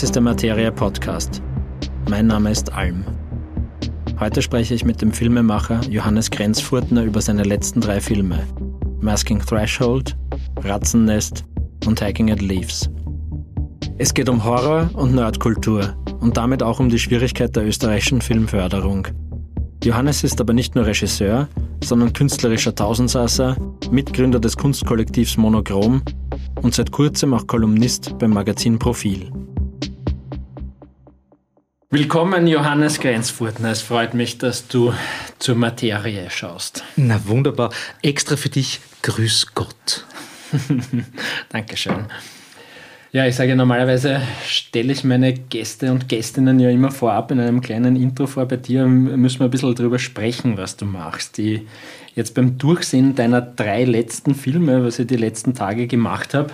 Das ist der Materia Podcast. Mein Name ist Alm. Heute spreche ich mit dem Filmemacher Johannes Grenzfurtner über seine letzten drei Filme: Masking Threshold, Ratzennest und Hiking at Leaves. Es geht um Horror und Nerdkultur und damit auch um die Schwierigkeit der österreichischen Filmförderung. Johannes ist aber nicht nur Regisseur, sondern künstlerischer Tausendsasser, Mitgründer des Kunstkollektivs Monochrom und seit kurzem auch Kolumnist beim Magazin Profil. Willkommen, Johannes Grenzfurtner. Es freut mich, dass du zur Materie schaust. Na wunderbar. Extra für dich, grüß Gott. Dankeschön. Ja, ich sage normalerweise stelle ich meine Gäste und Gästinnen ja immer vorab in einem kleinen Intro vor. Bei dir müssen wir ein bisschen darüber sprechen, was du machst. Die, jetzt beim Durchsehen deiner drei letzten Filme, was ich die letzten Tage gemacht habe,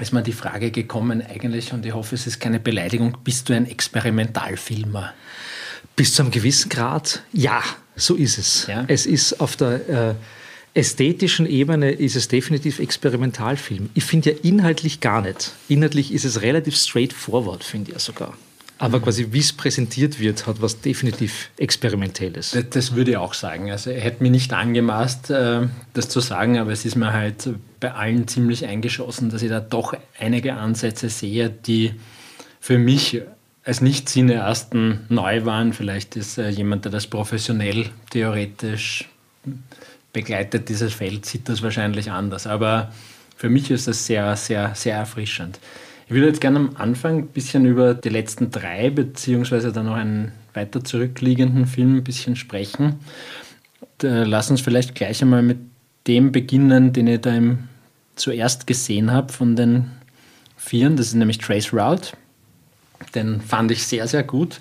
ist mir die Frage gekommen eigentlich, und ich hoffe, es ist keine Beleidigung, bist du ein Experimentalfilmer? Bis zu einem gewissen Grad, ja, so ist es. Ja? Es ist auf der äh, ästhetischen Ebene ist es definitiv Experimentalfilm. Ich finde ja inhaltlich gar nicht. Inhaltlich ist es relativ straightforward, finde ich ja sogar. Aber quasi, wie es präsentiert wird, hat was definitiv Experimentelles. Das, das, würde ich auch sagen. Also, er hätte mir nicht angemaßt, äh, das zu sagen, aber es ist mir halt bei allen ziemlich eingeschossen, dass ich da doch einige Ansätze sehe, die für mich als Nicht-Cineasten neu waren. Vielleicht ist äh, jemand, der das professionell theoretisch begleitet dieses Feld, sieht das wahrscheinlich anders. Aber für mich ist das sehr, sehr, sehr erfrischend. Ich würde jetzt gerne am Anfang ein bisschen über die letzten drei, beziehungsweise dann noch einen weiter zurückliegenden Film ein bisschen sprechen. Lass uns vielleicht gleich einmal mit dem beginnen, den ich da im, zuerst gesehen habe von den Vieren. Das ist nämlich Trace Route. Den fand ich sehr, sehr gut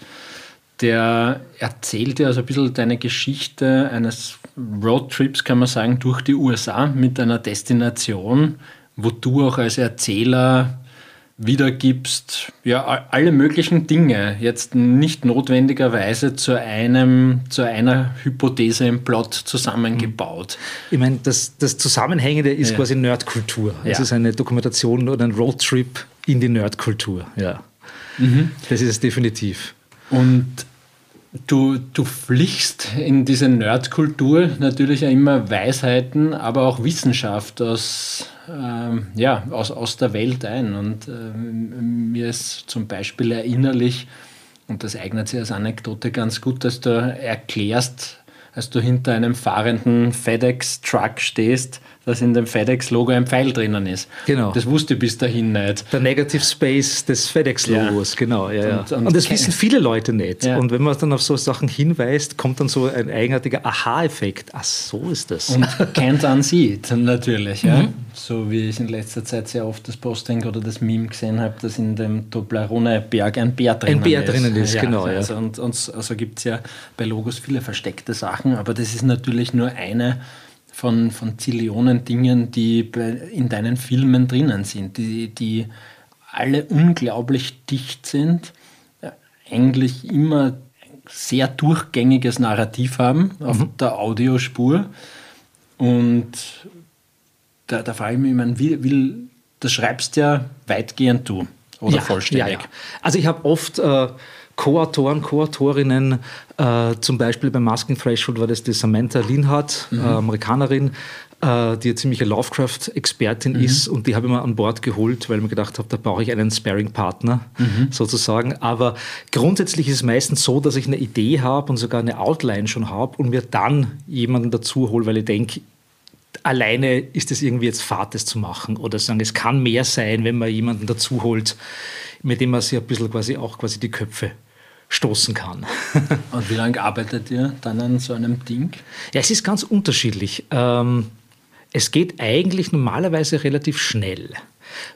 der erzählt ja so ein bisschen deine Geschichte eines Roadtrips, kann man sagen, durch die USA mit einer Destination, wo du auch als Erzähler wiedergibst, ja, alle möglichen Dinge, jetzt nicht notwendigerweise zu einem, zu einer Hypothese im Plot zusammengebaut. Ich meine, das, das Zusammenhängende ist ja. quasi Nerdkultur. Es ja. ist eine Dokumentation oder ein Roadtrip in die Nerdkultur, ja. Mhm. Das ist es definitiv. Und du, du pflichst in diese Nerdkultur natürlich immer Weisheiten, aber auch Wissenschaft aus, ähm, ja, aus, aus der Welt ein. Und ähm, mir ist zum Beispiel erinnerlich, und das eignet sich als Anekdote ganz gut, dass du erklärst, als du hinter einem fahrenden FedEx-Truck stehst, dass in dem FedEx-Logo ein Pfeil drinnen ist. Genau. Das wusste ich bis dahin nicht. Der Negative Space des FedEx-Logos, ja. genau. Ja, und, und, und, das wissen viele Leute nicht. Ja. Und wenn man dann auf so Sachen hinweist, kommt dann so ein eigenartiger Aha-Effekt. Ach, so ist das. Und kennt an sieht, natürlich. Ja. Mhm. So wie ich in letzter Zeit sehr oft das Posting oder das Meme gesehen habe, dass in dem Toblerone-Berg ein Bär drinnen ist. Ein Bär drinnen ist, genau. Also, und, und also gibt es ja bei Logos viele versteckte Sachen, aber das ist natürlich nur eine von, von Zillionen Dingen, die in deinen Filmen drinnen sind, die, die alle unglaublich dicht sind, eigentlich immer sehr durchgängiges Narrativ haben auf mhm. der Audiospur. Und da, da frage ich mich, ich meine, wie, wie, das schreibst ja weitgehend du oder ja, vollständig. Ja, ja. Also ich habe oft äh, Co-Autoren, Co-Autorinnen, äh, zum Beispiel beim Masking Threshold war das die Samantha Linhardt, mhm. äh, Amerikanerin, äh, die eine ziemliche Lovecraft-Expertin mhm. ist und die habe ich mir an Bord geholt, weil ich mir gedacht habe, da brauche ich einen Sparing-Partner mhm. sozusagen. Aber grundsätzlich ist es meistens so, dass ich eine Idee habe und sogar eine Outline schon habe und mir dann jemanden dazu hole, weil ich denke, alleine ist es irgendwie jetzt Fahrt, das zu machen. Oder sagen, es kann mehr sein, wenn man jemanden dazu holt, mit dem man sich ein bisschen quasi auch quasi die Köpfe stoßen kann. Und wie lange arbeitet ihr dann an so einem Ding? Ja, es ist ganz unterschiedlich. Ähm, es geht eigentlich normalerweise relativ schnell.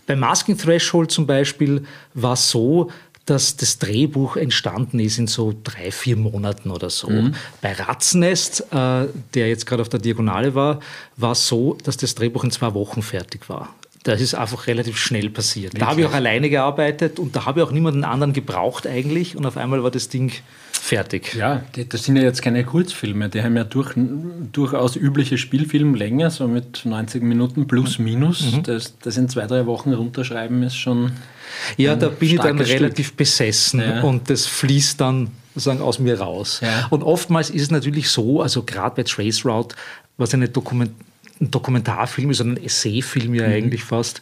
Bei Masking Threshold zum Beispiel war es so, dass das Drehbuch entstanden ist in so drei, vier Monaten oder so. Mhm. Bei Ratzennest, äh, der jetzt gerade auf der Diagonale war, war es so, dass das Drehbuch in zwei Wochen fertig war. Das ist einfach relativ schnell passiert. Wirklich? Da habe ich auch alleine gearbeitet und da habe ich auch niemanden anderen gebraucht eigentlich und auf einmal war das Ding fertig. Ja, das sind ja jetzt keine Kurzfilme, die haben ja durch, durchaus übliche Spielfilmlänge, so mit 90 Minuten plus minus. Mhm. Das, das in zwei, drei Wochen runterschreiben ist schon. Ja, da bin ich dann Stück. relativ besessen ja. und das fließt dann sozusagen aus mir raus. Ja. Und oftmals ist es natürlich so, also gerade bei Trace Route, was eine Dokument ein Dokumentarfilm ist, sondern ein Essayfilm ja mhm. eigentlich fast,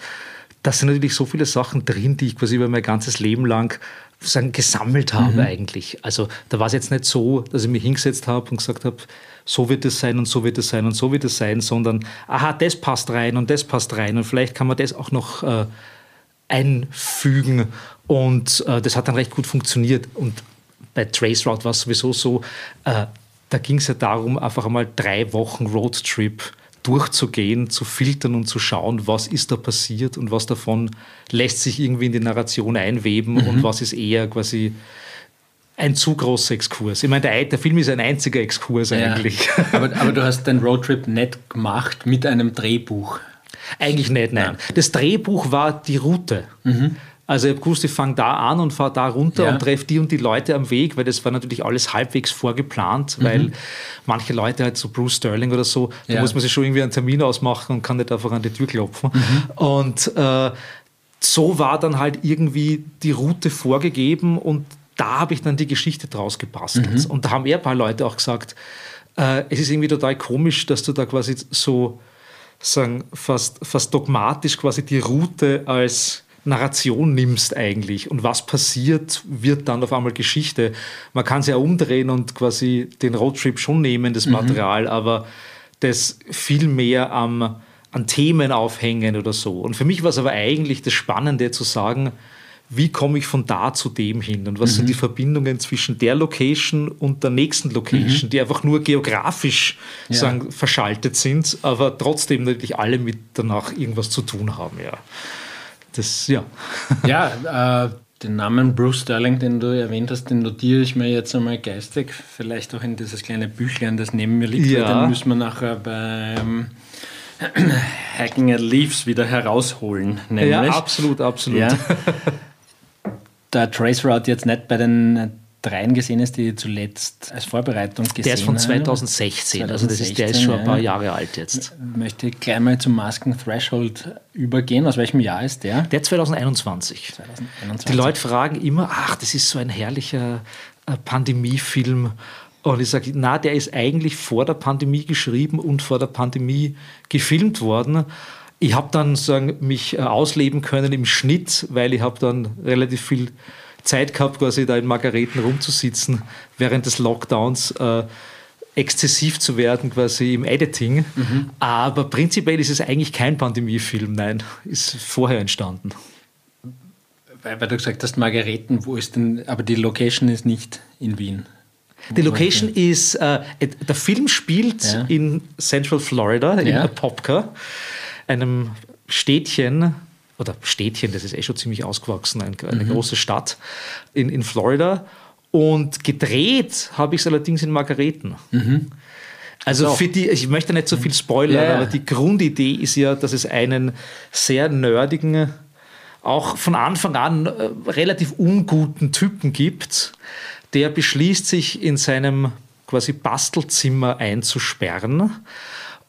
da sind natürlich so viele Sachen drin, die ich quasi über mein ganzes Leben lang sagen, gesammelt habe mhm. eigentlich. Also da war es jetzt nicht so, dass ich mich hingesetzt habe und gesagt habe, so wird es sein und so wird es sein und so wird es sein, sondern aha, das passt rein und das passt rein und vielleicht kann man das auch noch äh, einfügen und äh, das hat dann recht gut funktioniert und bei Traceroute war es sowieso so, äh, da ging es ja darum, einfach einmal drei Wochen Roadtrip durchzugehen, zu filtern und zu schauen, was ist da passiert und was davon lässt sich irgendwie in die Narration einweben mhm. und was ist eher quasi ein zu großer Exkurs. Ich meine, der, der Film ist ein einziger Exkurs ja, eigentlich. Aber, aber, du hast den Roadtrip nicht gemacht mit einem Drehbuch. Eigentlich nicht, nein. Ja. Das Drehbuch war die Route. Mhm. Also ich habe gewusst, ich fange da an und fahre da runter ja. und treffe die und die Leute am Weg, weil das war natürlich alles halbwegs vorgeplant, mhm. weil manche Leute halt so Bruce Sterling oder so, da ja. muss man sich schon irgendwie einen Termin ausmachen und kann nicht einfach an die Tür klopfen. Mhm. Und äh, so war dann halt irgendwie die Route vorgegeben und da habe ich dann die Geschichte draus gebastelt. Mhm. Und da haben eher ein paar Leute auch gesagt, äh, es ist irgendwie total komisch, dass du da quasi so sagen, fast, fast dogmatisch quasi die Route als Narration nimmst eigentlich und was passiert, wird dann auf einmal Geschichte. Man kann es ja umdrehen und quasi den Roadtrip schon nehmen, das mhm. Material, mhm. aber das viel mehr am, an Themen aufhängen oder so. Und für mich war es aber eigentlich das Spannende zu sagen, wie komme ich von da zu dem hin und was mhm. sind die Verbindungen zwischen der Location und der nächsten Location, mhm. die einfach nur geografisch ja. sagen, verschaltet sind, aber trotzdem natürlich alle mit danach irgendwas zu tun haben. Ja das, ja. Ja, äh, den Namen Bruce Sterling, den du erwähnt hast, den notiere ich mir jetzt einmal geistig. Vielleicht auch in dieses kleine Büchlein, das neben mir liegt. Ja. Den müssen wir nachher beim Hacking at Leaves wieder herausholen. Nämlich. Ja, absolut, absolut. Ja. Da Trace Route jetzt nicht bei den dreien gesehen ist, die zuletzt als Vorbereitung gesehen Der ist von 2016, 2016 also das ist, der ist schon ein paar Jahre alt jetzt. Ich möchte gleich mal zum Masken Threshold übergehen. Aus welchem Jahr ist der? Der 2021. 2021. Die Leute fragen immer, ach, das ist so ein herrlicher äh, Pandemiefilm. Und ich sage, na, der ist eigentlich vor der Pandemie geschrieben und vor der Pandemie gefilmt worden. Ich habe dann sagen, mich äh, ausleben können im Schnitt, weil ich habe dann relativ viel Zeit gehabt, quasi da in Margareten rumzusitzen während des Lockdowns. Äh, exzessiv zu werden quasi im Editing. Mhm. Aber prinzipiell ist es eigentlich kein Pandemiefilm, nein, ist vorher entstanden. Weil, weil, du gesagt hast, Margareten, wo ist denn, aber die Location ist nicht in Wien. Die Location ist, äh, der Film spielt ja. in Central Florida, in ja. Apopka, einem Städtchen oder Städtchen, das ist eh schon ziemlich ausgewachsen, eine, eine mhm. große Stadt in, in Florida. Und gedreht habe ich es allerdings in Margareten. Mhm. Also für die, ich möchte nicht so viel spoilern, ja. aber die Grundidee ist ja, dass es einen sehr nerdigen, auch von Anfang an äh, relativ unguten Typen gibt, der beschließt, sich in seinem quasi Bastelzimmer einzusperren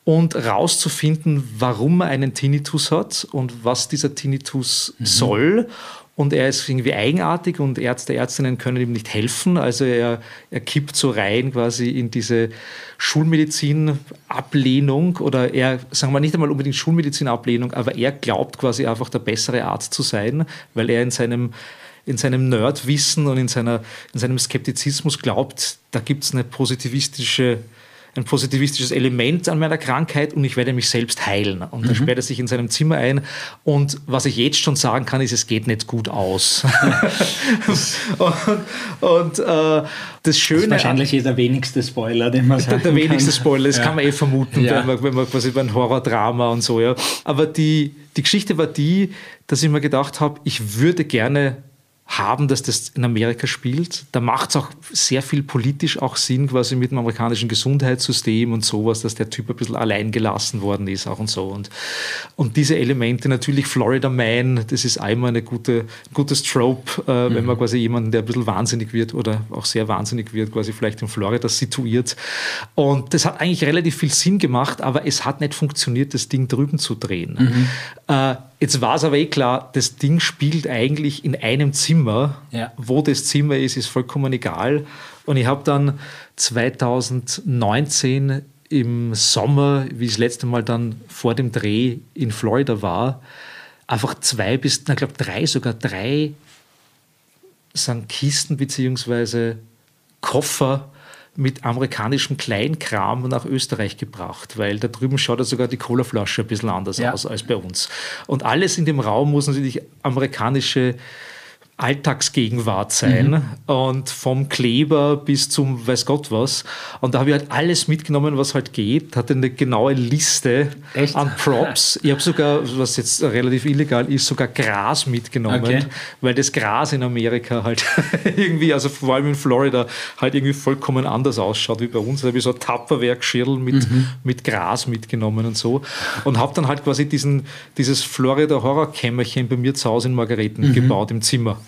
und rauszufinden, warum er einen Tinnitus hat und was dieser Tinnitus mhm. soll. Und er ist irgendwie eigenartig und Ärzte, Ärztinnen können ihm nicht helfen. Also er, er kippt so rein quasi in diese Schulmedizin-Ablehnung oder er, sagen wir nicht einmal unbedingt Schulmedizin-Ablehnung, aber er glaubt quasi einfach der bessere Arzt zu sein, weil er in seinem in seinem Nerdwissen und in, seiner, in seinem Skeptizismus glaubt, da gibt es eine positivistische ein positivistisches Element an meiner Krankheit und ich werde mich selbst heilen. Und dann mhm. sperrt er sich in seinem Zimmer ein. Und was ich jetzt schon sagen kann, ist, es geht nicht gut aus. und, und äh, das Schöne. Das ist wahrscheinlich an, der wenigste Spoiler, den man sagt. Der, der wenigste Spoiler, das ja. kann man eh vermuten, ja. wenn, man, wenn man quasi über ein Horrordrama und so. Ja. Aber die, die Geschichte war die, dass ich mir gedacht habe, ich würde gerne haben, dass das in Amerika spielt. Da macht es auch sehr viel politisch auch Sinn, quasi mit dem amerikanischen Gesundheitssystem und sowas, dass der Typ ein bisschen allein gelassen worden ist auch und so. Und, und diese Elemente, natürlich Florida Man, das ist einmal eine gute, gutes Trope, äh, mhm. wenn man quasi jemanden, der ein bisschen wahnsinnig wird oder auch sehr wahnsinnig wird, quasi vielleicht in Florida situiert. Und das hat eigentlich relativ viel Sinn gemacht, aber es hat nicht funktioniert, das Ding drüben zu drehen. Mhm. Äh, Jetzt war es aber eh klar, das Ding spielt eigentlich in einem Zimmer. Ja. Wo das Zimmer ist, ist vollkommen egal. Und ich habe dann 2019 im Sommer, wie ich das letzte Mal dann vor dem Dreh in Florida war, einfach zwei bis, ich glaube drei, sogar drei sind Kisten bzw. Koffer mit amerikanischem Kleinkram nach Österreich gebracht, weil da drüben schaut ja sogar die Colaflasche ein bisschen anders ja. aus als bei uns. Und alles in dem Raum muss natürlich amerikanische Alltagsgegenwart sein mhm. und vom Kleber bis zum weiß Gott was. Und da habe ich halt alles mitgenommen, was halt geht, hatte eine genaue Liste Echt? an Props. Ich habe sogar, was jetzt relativ illegal ist, sogar Gras mitgenommen, okay. weil das Gras in Amerika halt irgendwie, also vor allem in Florida, halt irgendwie vollkommen anders ausschaut wie bei uns. Da habe ich so ein Tupperware-Geschirr mit, mhm. mit Gras mitgenommen und so. Und habe dann halt quasi diesen, dieses Florida-Horrorkämmerchen bei mir zu Hause in Margareten mhm. gebaut im Zimmer.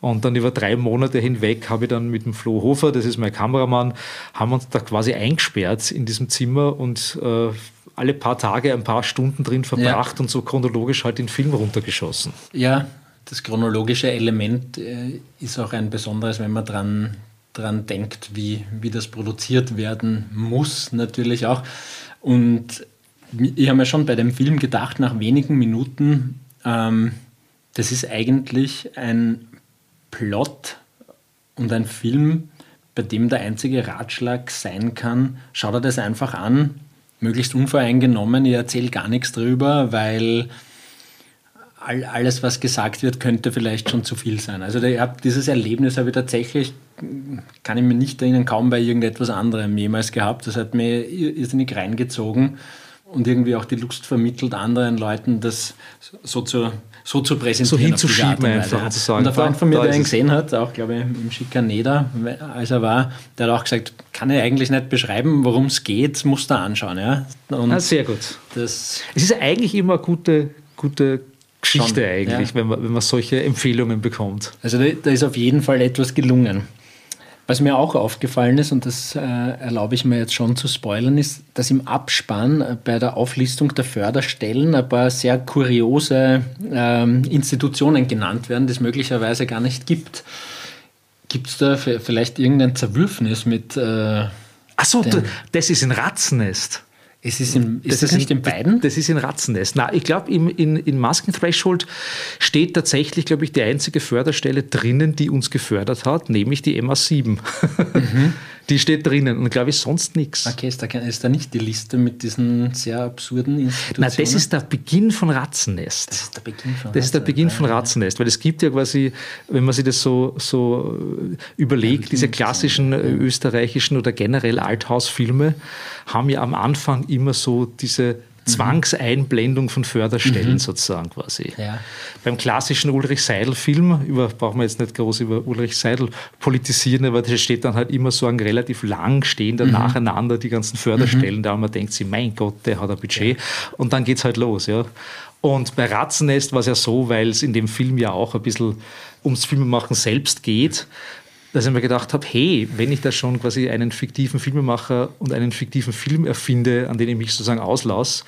Und dann über drei Monate hinweg habe ich dann mit dem Flo Hofer, das ist mein Kameramann, haben uns da quasi eingesperrt in diesem Zimmer und äh, alle paar Tage ein paar Stunden drin verbracht ja. und so chronologisch halt den Film runtergeschossen. Ja, das chronologische Element äh, ist auch ein besonderes, wenn man dran, dran denkt, wie, wie das produziert werden muss, natürlich auch. Und ich habe mir schon bei dem Film gedacht, nach wenigen Minuten, ähm, das ist eigentlich ein Plot und ein Film, bei dem der einzige Ratschlag sein kann, schau dir das einfach an, möglichst unvoreingenommen, ich erzähle gar nichts drüber, weil all, alles, was gesagt wird, könnte vielleicht schon zu viel sein. Also hab, dieses Erlebnis habe ich tatsächlich, kann ich mir nicht erinnern, kaum bei irgendetwas anderem jemals gehabt. Das hat mir irrsinnig reingezogen und irgendwie auch die Lust vermittelt, anderen Leuten das so zu so zu präsentieren. So hinzuschieben einfach. Zu sagen, und der Freund von mir, der ihn gesehen hat, auch glaube ich im Schikaneder, als er war, der hat auch gesagt, kann er eigentlich nicht beschreiben, worum es geht, muss er anschauen. Ja? Und ah, sehr gut. Das es ist eigentlich immer eine gute, gute Geschichte schon, eigentlich, ja. wenn, man, wenn man solche Empfehlungen bekommt. Also da, da ist auf jeden Fall etwas gelungen. Was mir auch aufgefallen ist, und das äh, erlaube ich mir jetzt schon zu spoilern, ist, dass im Abspann äh, bei der Auflistung der Förderstellen ein paar sehr kuriose äh, Institutionen genannt werden, die es möglicherweise gar nicht gibt. Gibt es da vielleicht irgendein Zerwürfnis mit. Äh, Achso, das ist ein Ratzennest. Es ist, in, ist das, das, nicht in beiden? Das ist in Ratzennest. Na, ich glaube, in, in Masken Threshold steht tatsächlich, glaube ich, die einzige Förderstelle drinnen, die uns gefördert hat, nämlich die MA7. Mhm. Die steht drinnen und glaube ich sonst nichts. Okay, ist da, ist da nicht die Liste mit diesen sehr absurden Institutionen? Nein, das ist der Beginn von Ratzennest. Das ist der Beginn von Ratzennest. Das ist der Beginn von Ratzennest, weil es gibt ja quasi, wenn man sich das so, so überlegt, diese klassischen ja. österreichischen oder generell Althausfilme haben ja am Anfang immer so diese Zwangseinblendung von Förderstellen mhm. sozusagen quasi. Ja. Beim klassischen Ulrich Seidel-Film, über, brauchen wir jetzt nicht groß über Ulrich Seidel politisieren, aber da steht dann halt immer so ein relativ lang stehender mhm. nacheinander die ganzen Förderstellen mhm. da und man denkt sich, mein Gott, der hat ein Budget ja. und dann geht es halt los. Ja. Und bei Ratzennest war es ja so, weil es in dem Film ja auch ein bisschen ums Filmemachen selbst geht, dass ich mir gedacht habe, hey, wenn ich da schon quasi einen fiktiven Filmemacher und einen fiktiven Film erfinde, an den ich mich sozusagen auslasse,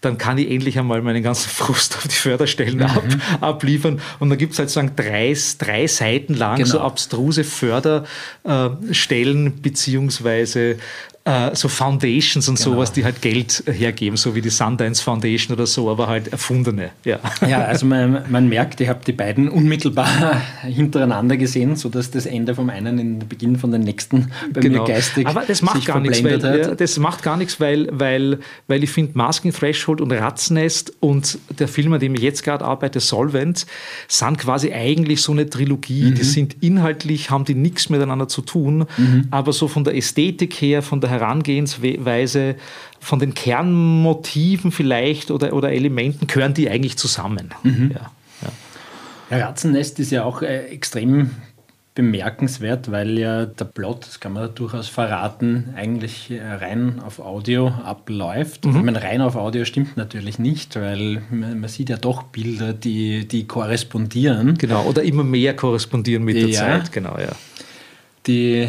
dann kann ich endlich einmal meinen ganzen Frust auf die Förderstellen mhm. ab, abliefern. Und dann gibt es halt sozusagen drei, drei Seiten lang genau. so abstruse Förderstellen beziehungsweise äh, so Foundations und genau. sowas, die halt Geld hergeben, so wie die Sundance Foundation oder so, aber halt erfundene. Ja, ja also man, man merkt, ich habe die beiden unmittelbar hintereinander gesehen, sodass das Ende vom einen in den Beginn von den nächsten bei genau. mir geistig Aber das macht gar nichts, weil, ja, das macht gar nichts, weil, weil, weil ich finde, Masking Threshold und Ratznest und der Film, an dem ich jetzt gerade arbeite, Solvent, sind quasi eigentlich so eine Trilogie. Mhm. Die sind inhaltlich, haben die nichts miteinander zu tun, mhm. aber so von der Ästhetik her, von der Herangehensweise, von den Kernmotiven vielleicht oder, oder Elementen, gehören die eigentlich zusammen. Mhm. Ja, ja. Ratzennest ist ja auch äh, extrem bemerkenswert, weil ja der Plot, das kann man durchaus verraten, eigentlich äh, rein auf Audio abläuft. Mhm. Ich meine, rein auf Audio stimmt natürlich nicht, weil man, man, sieht ja doch Bilder, die, die korrespondieren. Genau, oder immer mehr korrespondieren mit der ja, Zeit, genau, ja. Die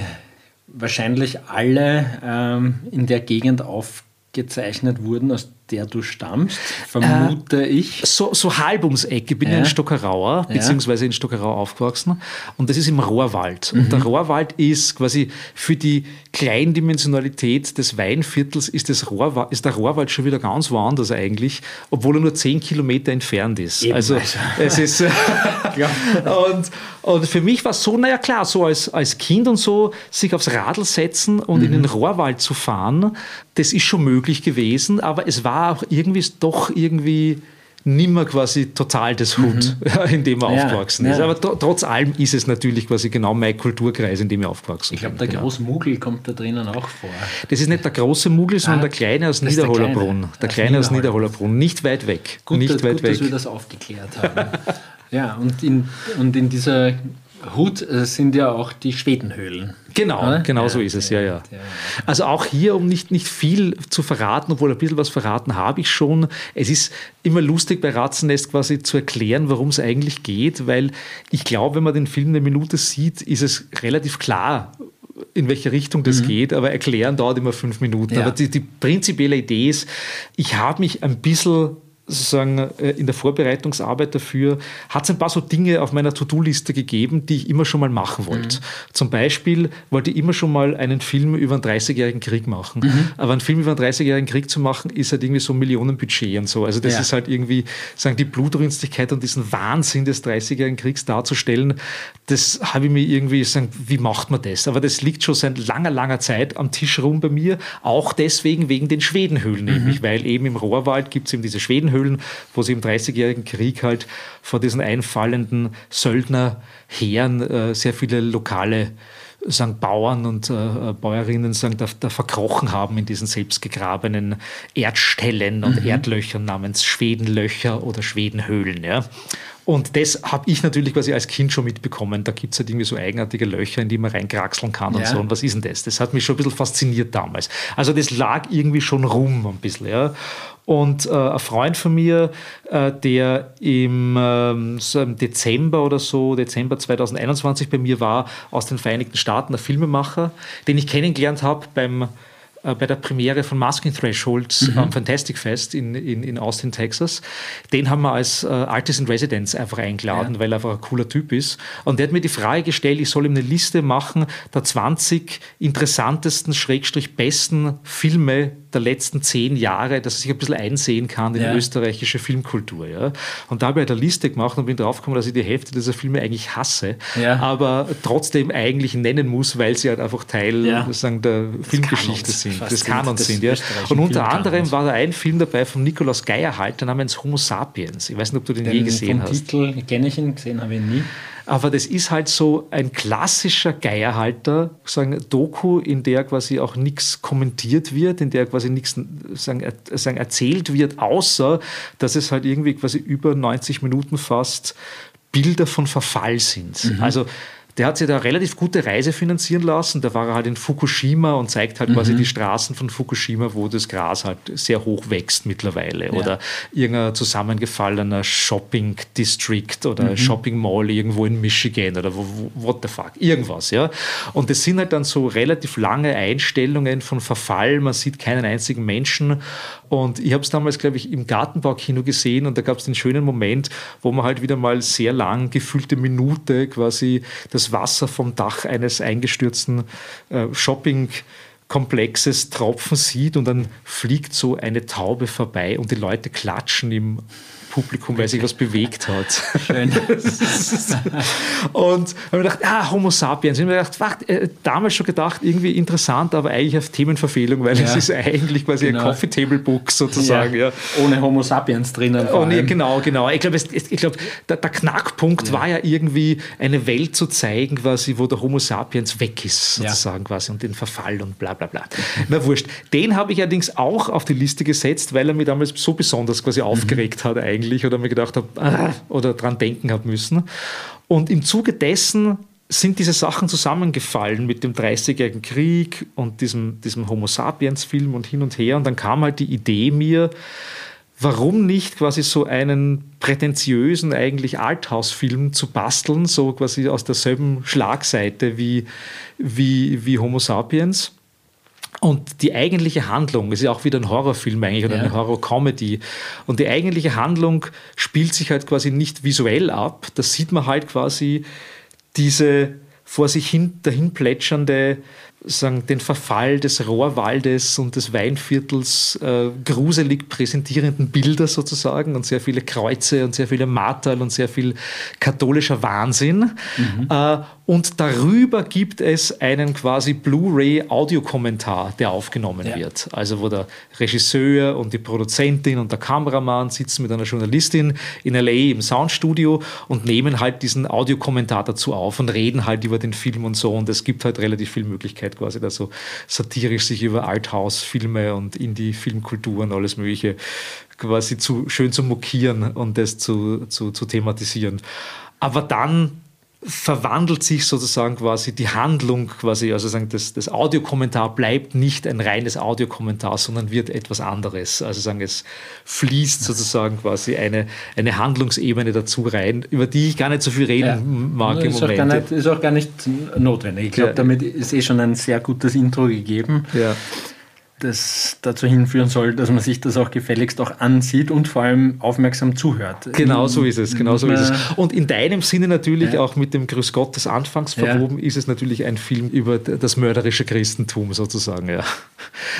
wahrscheinlich alle ähm, in der Gegend aufgezeichnet wurden, aus der du stammst, vermute äh, ich. So, so halb ums Eck. Ich bin ja, in Stockerauer, beziehungsweise in Stockerau aufgewachsen. Und das ist im Rohrwald. Mhm. Und der Rohrwald ist quasi für die Kleindimensionalität des Weinviertels ist, das Rohrwald, ist der Rohrwald schon wieder ganz woanders eigentlich, obwohl er nur zehn Kilometer entfernt ist. Eben also, also es ist. und, und für mich war es so, naja klar, so als, als Kind und so, sich aufs Radl setzen und mhm. in den Rohrwald zu fahren, das ist schon möglich gewesen, aber es war war auch irgendwie doch irgendwie nimmer quasi total das Hut, mhm. in dem er ja, aufgewachsen ist. Ja. Aber trotz allem ist es natürlich quasi genau mein Kulturkreis, in dem ich aufgewachsen bin. Ich glaube, der genau. große Mugel kommt da drinnen auch vor. Das ist nicht der große Mugel, sondern ah, der kleine aus Niederhollerbrunn. Der kleine, der kleine aus Niederhollerbrunn. Nicht weit weg. Gut, nicht weit gut weg. dass wir das aufgeklärt haben. ja, und in, und in dieser Hut äh, sind ja auch die Schwedenhöhlen. Genau, oder? genau ja, so ist es, ja, ja. Also auch hier, um nicht, nicht viel zu verraten, obwohl ein bisschen was verraten habe ich schon. Es ist immer lustig bei Ratzennest quasi zu erklären, worum es eigentlich geht, weil ich glaube, wenn man den Film eine Minute sieht, ist es relativ klar, in welche Richtung das mhm. geht, aber erklären dauert immer fünf Minuten. Ja. Aber die, die prinzipielle Idee ist, ich habe mich ein bisschen sozusagen äh, in der Vorbereitungsarbeit dafür hat es ein paar so Dinge auf meiner To-Do-Liste gegeben, die ich immer schon mal machen wollte. Mhm. Zum Beispiel wollte ich immer schon mal einen Film über einen 30-jährigen Krieg machen. Mhm. Aber einen Film über einen 30-jährigen Krieg zu machen, ist halt irgendwie so ein Millionenbudget und so. Also das ja. ist halt irgendwie, sagen die Blutrünstigkeit und diesen Wahnsinn des 30-jährigen Kriegs darzustellen, das habe ich mir irgendwie sagen, wie macht man das? Aber das liegt schon seit langer, langer Zeit am Tisch rum bei mir. Auch deswegen wegen den Schwedenhöhlen mhm. nämlich, weil eben im Rohrwald gibt es eben diese Schwedenhöhlen Höhlen, wo sie im Dreißigjährigen Krieg halt vor diesen einfallenden Söldnerheeren äh, sehr viele lokale sagen, Bauern und äh, Bäuerinnen sagen, da, da, verkrochen haben in diesen selbstgegrabenen Erdstellen und mhm. Erdlöchern namens Schwedenlöcher oder Schwedenhöhlen. Ja. Und das habe ich natürlich quasi als Kind schon mitbekommen. Da gibt es halt irgendwie so eigenartige Löcher, in die man reinkraxeln kann und ja. so. Und was ist denn das? Das hat mich schon ein bisschen fasziniert damals. Also das lag irgendwie schon rum ein bisschen. Ja. Und äh, ein Freund von mir, äh, der im, ähm, so im, Dezember oder so, Dezember 2021 bei mir war, aus den Vereinigten Staaten, ein Filmemacher, den ich kennengelernt habe beim äh, bei der Premiere von Masking Thresholds mhm. am Fantastic Fest in, in, in Austin, Texas. Den haben wir als äh, Artist in Residence einfach eingeladen, ja. weil er einfach ein cooler Typ ist. Und der hat mir die Frage gestellt, ich soll ihm eine Liste machen der 20 interessantesten, schrägstrich besten Filme der letzten zehn Jahre, dass sich ein bisschen einsehen kann in ja. die österreichische Filmkultur. Ja. Und da habe ich halt eine Liste gemacht und bin draufgekommen, dass ich die Hälfte dieser Filme eigentlich hasse, ja. aber trotzdem eigentlich nennen muss, weil sie halt einfach Teil ja. sagen, der das Filmgeschichte sind, des Kanons sind. Ja. Und unter anderem war da ein Film dabei von Nikolaus Geierhalter namens Homo Sapiens. Ich weiß nicht, ob du den, den je gesehen hast. Titel kenne ich ihn, gesehen habe ich ihn nie. Aber das ist halt so ein klassischer Geierhalter, sagen Doku, in der quasi auch nichts kommentiert wird, in der quasi nichts sagen, sagen, erzählt wird, außer dass es halt irgendwie quasi über 90 Minuten fast Bilder von Verfall sind. Mhm. Also der hat sich da relativ gute Reise finanzieren lassen. Da war er halt in Fukushima und zeigt halt mhm. quasi die Straßen von Fukushima, wo das Gras halt sehr hoch wächst mittlerweile. Ja. Oder irgendein zusammengefallener Shopping District oder mhm. Shopping Mall irgendwo in Michigan oder wo, what the fuck, irgendwas, ja. Und das sind halt dann so relativ lange Einstellungen von Verfall. Man sieht keinen einzigen Menschen. Und ich habe es damals, glaube ich, im Gartenbaukino gesehen und da gab es den schönen Moment, wo man halt wieder mal sehr lang gefüllte Minute quasi das das Wasser vom Dach eines eingestürzten äh, Shopping Komplexes tropfen sieht und dann fliegt so eine Taube vorbei und die Leute klatschen im Publikum, weil sich was bewegt hat. Schön. und habe mir gedacht, ah, Homo sapiens. Und ich habe mir gedacht, äh, damals schon gedacht, irgendwie interessant, aber eigentlich auf Themenverfehlung, weil ja. es ist eigentlich quasi genau. ein Coffee Table Book sozusagen. Ja. ja. Ohne Homo sapiens drinnen. Oh, nee, genau, genau. Ich glaube, glaub, der, der, Knackpunkt ja. war ja irgendwie eine Welt zu zeigen, quasi, wo der Homo sapiens weg ist, sozusagen quasi, und den Verfall und bla bla bla. Na wurscht. Den habe ich allerdings auch auf die Liste gesetzt, weil er mich damals so besonders quasi mhm. aufgeregt hat eigentlich oder mir gedacht habe, ah, oder dran denken habe müssen. Und im Zuge dessen sind diese Sachen zusammengefallen mit dem 30-jährigen Krieg und diesem, diesem Homo sapiens-Film und hin und her. Und dann kam halt die Idee mir, warum nicht quasi so einen prätentiösen eigentlich Arthouse-Film zu basteln, so quasi aus derselben Schlagseite wie, wie, wie Homo sapiens. Und die eigentliche Handlung, es ist ja auch wieder ein Horrorfilm eigentlich oder ja. eine Horror-Comedy. Und die eigentliche Handlung spielt sich halt quasi nicht visuell ab. Da sieht man halt quasi diese vor sich hin dahin plätschernde sagen, den Verfall des Rohrwaldes und des Weinviertels äh, gruselig präsentierenden Bilder sozusagen und sehr viele Kreuze und sehr viele Marterl und sehr viel katholischer Wahnsinn. Mhm. Äh, und darüber gibt es einen quasi Blu-ray-Audiokommentar, der aufgenommen ja. wird. Also wo der Regisseur und die Produzentin und der Kameramann sitzen mit einer Journalistin in LA im Soundstudio und nehmen halt diesen Audiokommentar dazu auf und reden halt über den Film und so. Und es gibt halt relativ viel Möglichkeit, quasi da so satirisch sich über Arthouse-Filme und Indie-Filmkultur und alles Mögliche quasi zu, schön zu mokieren und das zu, zu, zu thematisieren. Aber dann verwandelt sich sozusagen quasi die Handlung, quasi, also sagen, das, das Audiokommentar bleibt nicht ein reines Audiokommentar, sondern wird etwas anderes. Also sagen, es fließt sozusagen quasi eine, eine Handlungsebene dazu rein, über die ich gar nicht so viel reden ja. mag im ist Moment. Auch nicht, ist auch gar nicht notwendig. Ich glaube, ja. damit ist eh schon ein sehr gutes Intro gegeben. Ja das dazu hinführen soll, dass man sich das auch gefälligst auch ansieht und vor allem aufmerksam zuhört. Genau so ist es, genau so ist es. Und in deinem Sinne natürlich ja. auch mit dem Grüß Gott des Anfangs verwoben, ja. ist es natürlich ein Film über das mörderische Christentum sozusagen, ja.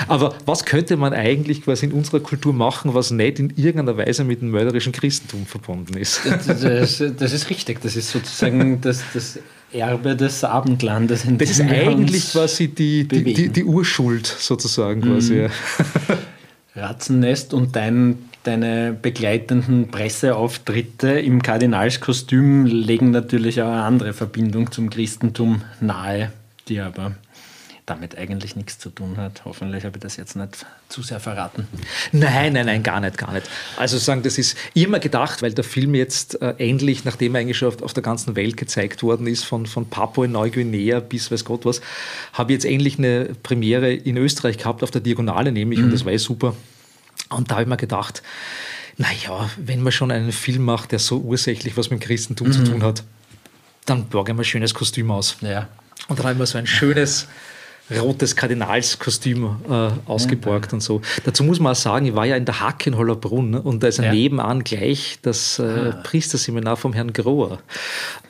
Aber was könnte man eigentlich quasi in unserer Kultur machen, was nicht in irgendeiner Weise mit dem mörderischen Christentum verbunden ist? Das, das, das ist richtig, das ist sozusagen das, das Erbe des Abendlandes. das ist eigentlich quasi die, die, die, die, Urschuld sozusagen quasi. Mhm. Ratzennest und dein, deine begleitenden Presseauftritte im Kardinalskostüm legen natürlich auch eine andere Verbindung zum Christentum nahe, die aber damit eigentlich nichts zu tun hat. Hoffentlich habe ich das jetzt nicht zu sehr verraten. Nein, nein, nein, gar nicht, gar nicht. Also sagen, das ist immer gedacht, weil der Film jetzt äh, endlich, nachdem er eigentlich schon auf, auf, der ganzen Welt gezeigt worden ist, von, von Papua in Neuguinea bis weiß Gott was, habe ich jetzt endlich eine Premiere in Österreich gehabt, auf der Diagonale nämlich, mhm. und das war super. Und da habe ich mir gedacht, naja, wenn man schon einen Film macht, der so ursächlich was mit dem Christentum mhm. zu tun hat, dann borge ich mir ein schönes Kostüm aus. Ja. Und dann habe ich mir so ein schönes rotes Kardinalskostüm äh, ausgeborgt ja, und so. Dazu muss man auch sagen, ich war ja in der Hack in Hollerbrunn und da ist ja. nebenan gleich das äh, ah. Priesterseminar vom Herrn Grohr.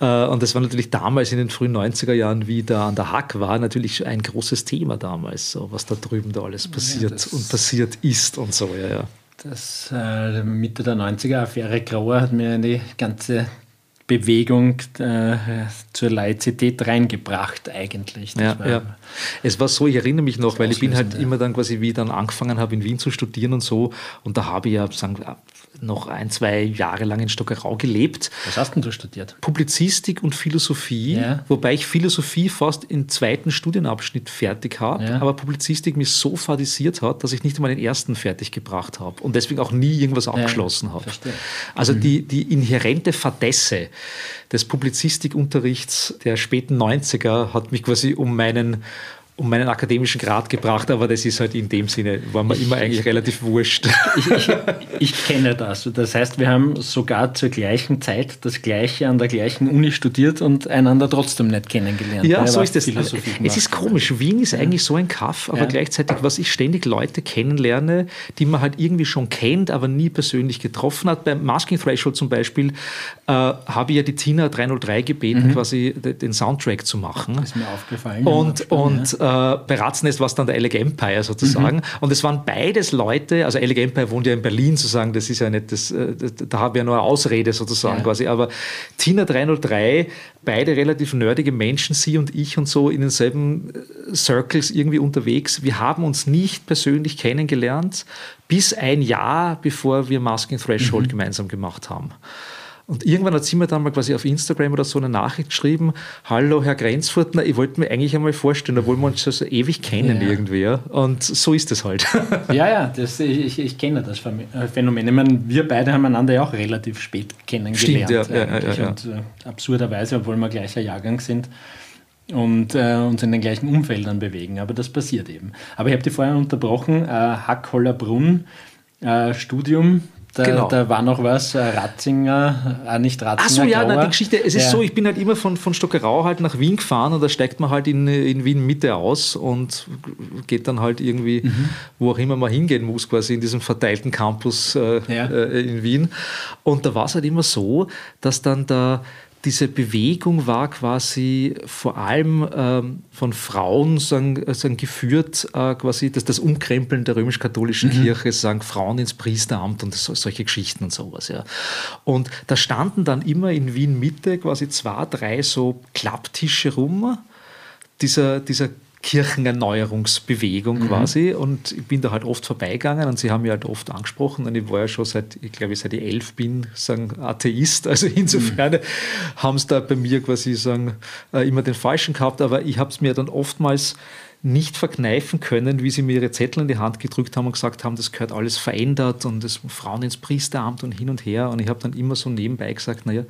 Äh, und das war natürlich damals in den frühen 90er Jahren, wie da an der Hack war, natürlich ein großes Thema damals, so, was da drüben da alles passiert ja, und passiert ist und so. Ja, ja. Das äh, Mitte der 90er Affäre Grohr hat mir eine ganze Bewegung äh, zur Laizität reingebracht eigentlich. Ja, war, ja. Es war so, ich erinnere mich noch, weil ich bin halt immer dann quasi, wie ich dann angefangen habe in Wien zu studieren und so und da habe ich ja sagen, noch ein, zwei Jahre lang in Stockerau gelebt. Was hast denn du studiert? Publizistik und Philosophie, ja. wobei ich Philosophie fast im zweiten Studienabschnitt fertig habe, ja. aber Publizistik mich so fadisiert hat, dass ich nicht einmal den ersten fertig gebracht habe und deswegen auch nie irgendwas abgeschlossen ja, habe. Also mhm. die, die inhärente Fadesse des Publizistikunterrichts der späten 90er hat mich quasi um meinen um meinen akademischen Grad gebracht, aber das ist halt in dem Sinne, war mir immer eigentlich relativ wurscht. Ich, ich, ich, kenne das. Das heißt, wir haben sogar zur gleichen Zeit das Gleiche an der gleichen Uni studiert und einander trotzdem nicht kennengelernt. Ja, so ist es. Es ist komisch. Wien ist ja. eigentlich so ein Kaff, aber ja. gleichzeitig, was ich ständig Leute kennenlerne, die man halt irgendwie schon kennt, aber nie persönlich getroffen hat. Beim Masking Threshold zum Beispiel äh, habe ich ja die Tina 303 gebeten, mhm. quasi den Soundtrack zu machen. Das ist mir aufgefallen. Und, und äh, bei Ratzennest war es dann der Alec Empire sozusagen. Mhm. Und es waren beides Leute, also Alec Empire wohnt ja in Berlin sozusagen, das ist ja nicht, das, äh, da habe ich ja nur eine Ausrede sozusagen ja. quasi. Aber Tina 303, beide relativ nerdige Menschen, sie und ich und so in denselben äh, Circles irgendwie unterwegs. Wir haben uns nicht persönlich kennengelernt, bis ein Jahr bevor wir Masking Threshold mhm. gemeinsam gemacht haben. Und irgendwann hat sie mir dann mal quasi auf Instagram oder so eine Nachricht geschrieben, hallo Herr Grenzfurtner, ich wollte mir eigentlich einmal vorstellen, obwohl wir uns schon so ewig kennen ja. irgendwie. Und so ist es halt. Ja, ja, das, ich, ich kenne das äh, Phänomen. Ich meine, wir beide haben einander ja auch relativ spät kennengelernt. Stimmt, ja, ja, ja, ja. Und äh, absurderweise, obwohl wir gleicher Jahrgang sind und äh, uns in den gleichen Umfeldern bewegen. Aber das passiert eben. Aber ich habe die vorher unterbrochen. Äh, Hack-Hollerbrunn, äh, Studium. Da, genau. da, war noch was, äh, Ratzinger, äh, nicht Ratzinger. Achso, ja, nein, die Geschichte, es ist ja. so, ich bin halt immer von, von Stockerau halt nach Wien gefahren und da steigt man halt in, in Wien Mitte aus und geht dann halt irgendwie, mhm. wo auch immer man hingehen muss, quasi in diesem verteilten Campus äh, ja. Äh, in Wien. Und da war es halt immer so, dass dann da diese Bewegung war quasi vor allem ähm, von Frauen sagen, sagen geführt, äh, quasi dass das Umkrempeln der römisch-katholischen mhm. Kirche, sagen Frauen ins Priesteramt und so, solche Geschichten und sowas. Ja. Und da standen dann immer in Wien Mitte quasi zwei, drei so Klapptische rum. Dieser, dieser Kirchenerneuerungsbewegung mhm. quasi. Und ich bin da halt oft vorbeigegangen und sie haben mich halt oft angesprochen. Und ich war ja schon seit, ich glaube, seit ich elf bin, sagen Atheist. Also insofern mhm. haben sie da bei mir quasi sagen, äh, immer den Falschen gehabt. Aber ich habe es mir dann oftmals nicht verkneifen können, wie sie mir ihre Zettel in die Hand gedrückt haben und gesagt haben, das gehört alles verändert und das Frauen ins Priesteramt und hin und her. Und ich habe dann immer so nebenbei gesagt, naja,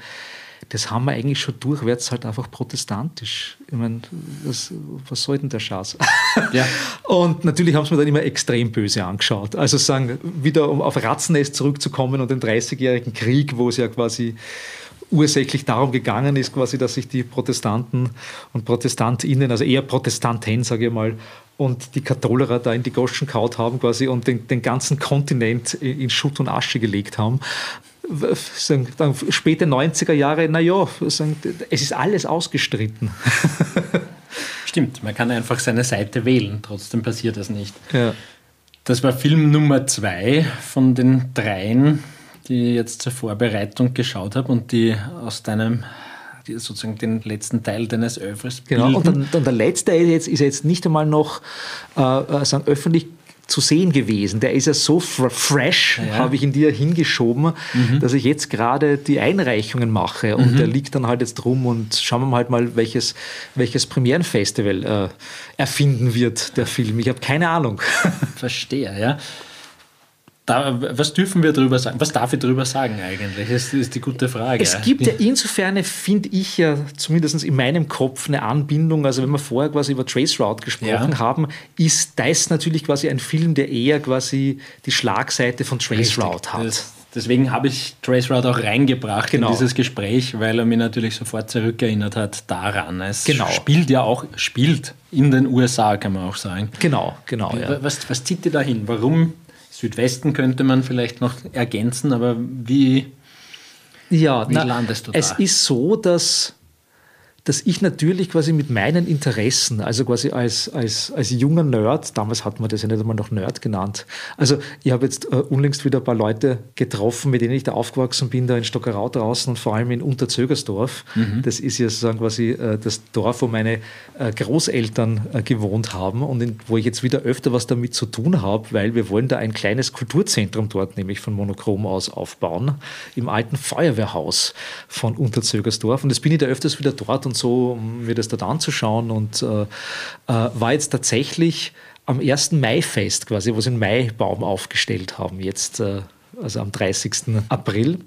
das haben wir eigentlich schon durchwärts halt einfach protestantisch. Ich meine, was, was soll denn der Schatz? Ja. Und natürlich haben sie mir dann immer extrem böse angeschaut. Also sagen, wieder um auf Ratzennest zurückzukommen und den 30-jährigen Krieg, wo es ja quasi ursächlich darum gegangen ist, quasi, dass sich die Protestanten und Protestantinnen, also eher Protestanten, sage ich mal, und die Katholerer da in die Goschen kaut haben quasi und den, den ganzen Kontinent in Schutt und Asche gelegt haben sagen, dann späte 90er Jahre, naja, es ist alles ausgestritten. Stimmt, man kann einfach seine Seite wählen, trotzdem passiert das nicht. Ja. Das war Film Nummer zwei von den dreien, die ich jetzt zur Vorbereitung geschaut habe und die aus deinem sozusagen den letzten Teil deines Öffres Genau, und dann, dann, der letzte ist jetzt, ist jetzt nicht einmal noch äh, äh sagen, öffentlich zu sehen gewesen. Der ist ja so fresh, ja. habe ich in dir hingeschoben, mhm. dass ich jetzt gerade die Einreichungen mache und mhm. der liegt dann halt jetzt rum und schauen wir halt mal, welches, welches Premierenfestival äh, erfinden wird, der Film. Ich habe keine Ahnung. Verstehe, ja. Da, was dürfen wir darüber sagen? Was darf ich darüber sagen eigentlich? Das ist die gute Frage. Es gibt ja insofern, finde ich ja zumindest in meinem Kopf eine Anbindung. Also wenn wir vorher quasi über Trace Route gesprochen ja. haben, ist das natürlich quasi ein Film, der eher quasi die Schlagseite von Trace Richtig. Route hat. Das, deswegen habe ich Trace Route auch reingebracht genau. in dieses Gespräch, weil er mich natürlich sofort zurückerinnert hat daran. Es genau. spielt ja auch, spielt in den USA, kann man auch sagen. Genau, genau. Ja. Was, was zieht dir da hin? Warum Südwesten könnte man vielleicht noch ergänzen, aber wie, ja, wie na, landest du da? Es ist so, dass dass ich natürlich quasi mit meinen Interessen, also quasi als, als, als junger Nerd, damals hat man das ja nicht einmal noch Nerd genannt, also ich habe jetzt äh, unlängst wieder ein paar Leute getroffen, mit denen ich da aufgewachsen bin, da in Stockerau draußen und vor allem in Unterzögersdorf. Mhm. Das ist ja sozusagen quasi äh, das Dorf, wo meine äh, Großeltern äh, gewohnt haben und in, wo ich jetzt wieder öfter was damit zu tun habe, weil wir wollen da ein kleines Kulturzentrum dort, nämlich von Monochrom aus, aufbauen, im alten Feuerwehrhaus von Unterzögersdorf. Und jetzt bin ich da öfters wieder dort und so, um mir das dort anzuschauen und äh, äh, war jetzt tatsächlich am 1. Mai-Fest quasi, wo sie einen Maibaum aufgestellt haben, jetzt äh, also am 30. April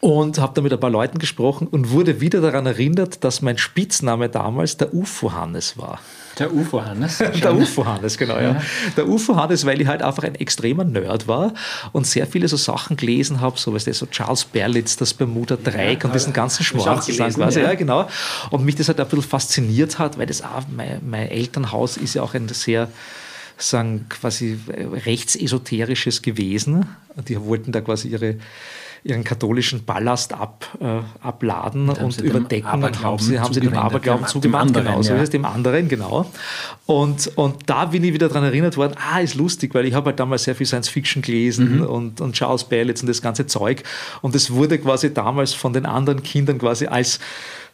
und habe da mit ein paar Leuten gesprochen und wurde wieder daran erinnert, dass mein Spitzname damals der UFO-Hannes war. Der UFO-Hannes? der UFO-Hannes, genau, ja. ja. Der UFO-Hannes, weil ich halt einfach ein extremer Nerd war und sehr viele so Sachen gelesen habe, so, weißt du, so Charles Berlitz, das Bermuda-Dreieck ja, und diesen ganzen Schmarrn quasi. Ja. ja. genau. Und mich das halt ein bisschen fasziniert hat, weil das auch, mein, mein Elternhaus ist ja auch ein sehr sagen, quasi rechtsesoterisches gewesen. Die wollten da quasi ihre ihren katholischen Ballast ab, äh, abladen und, und überdecken und haben sie, haben sie dem Aberglauben zugewandt. Dem genau, so ist es dem anderen, genau. Und, und da bin ich wieder daran erinnert worden, ah, ist lustig, weil ich habe halt damals sehr viel Science Fiction gelesen mhm. und, und Charles Bellitz und das ganze Zeug und es wurde quasi damals von den anderen Kindern quasi als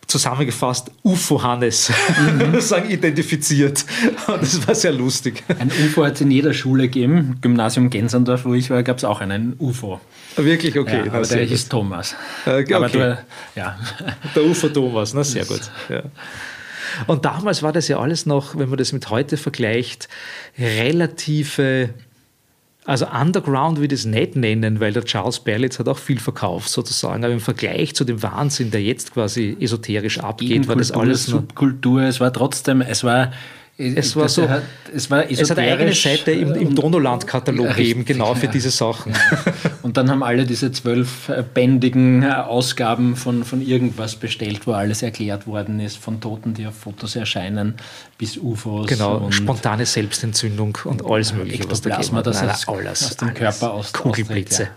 zusammengefasst UFO-Hannes mhm. sagen, identifiziert. Und das war sehr lustig. Ein UFO hat es in jeder Schule gegeben. Gymnasium Gensendorf, wo ich war, gab es auch einen UFO. Wirklich, okay. Ja, aber der hieß Thomas. Okay. Aber du, ja. Der UFO Thomas, na sehr gut. Ja. Und damals war das ja alles noch, wenn man das mit heute vergleicht, relative also Underground würde ich es nicht nennen, weil der Charles Berlitz hat auch viel verkauft sozusagen. Aber im Vergleich zu dem Wahnsinn, der jetzt quasi esoterisch abgeht, war das alles Subkultur. Es war trotzdem, es war es war so, hat, es, war es hat eine eigene Seite im, im Donauland-Katalog gegeben, genau für diese Sachen. Und dann haben alle diese zwölfbändigen Ausgaben von, von irgendwas bestellt, wo alles erklärt worden ist, von Toten, die auf Fotos erscheinen, bis UFOs. Genau, spontane Selbstentzündung und alles Mögliche, was da. Das alles aus dem Körper aus. Kugelblitze.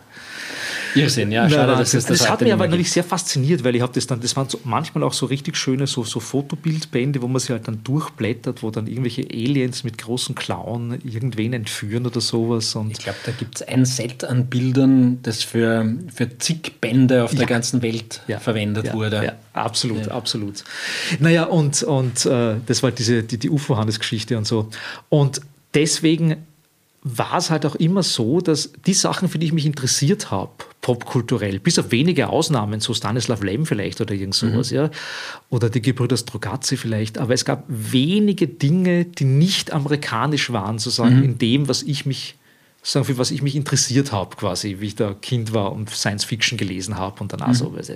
Irrsinn, ja. Schade, Nein, das, das, das hat mich aber natürlich sehr fasziniert, weil ich habe das dann, das waren so, manchmal auch so richtig schöne so, so Fotobildbände, wo man sich halt dann durchblättert, wo dann irgendwelche Aliens mit großen Klauen irgendwen entführen oder sowas. Und ich glaube, da gibt es ein Set an Bildern, das für, für zig Bände auf ja. der ganzen Welt ja. verwendet ja. wurde. Ja, absolut, absolut. Naja, und, und äh, das war diese, die, die UFO-Hannes-Geschichte und so. Und deswegen war es halt auch immer so, dass die Sachen, für die ich mich interessiert habe, popkulturell, bis auf wenige Ausnahmen, so Stanislav Lem vielleicht oder irgend sowas, mhm. ja, oder die Gebrüder Strogazzi vielleicht, aber es gab wenige Dinge, die nicht amerikanisch waren, sozusagen, mhm. in dem, was ich mich sagen, für was ich mich interessiert habe, quasi, wie ich da Kind war und Science Fiction gelesen habe und dann auch mhm. so, also,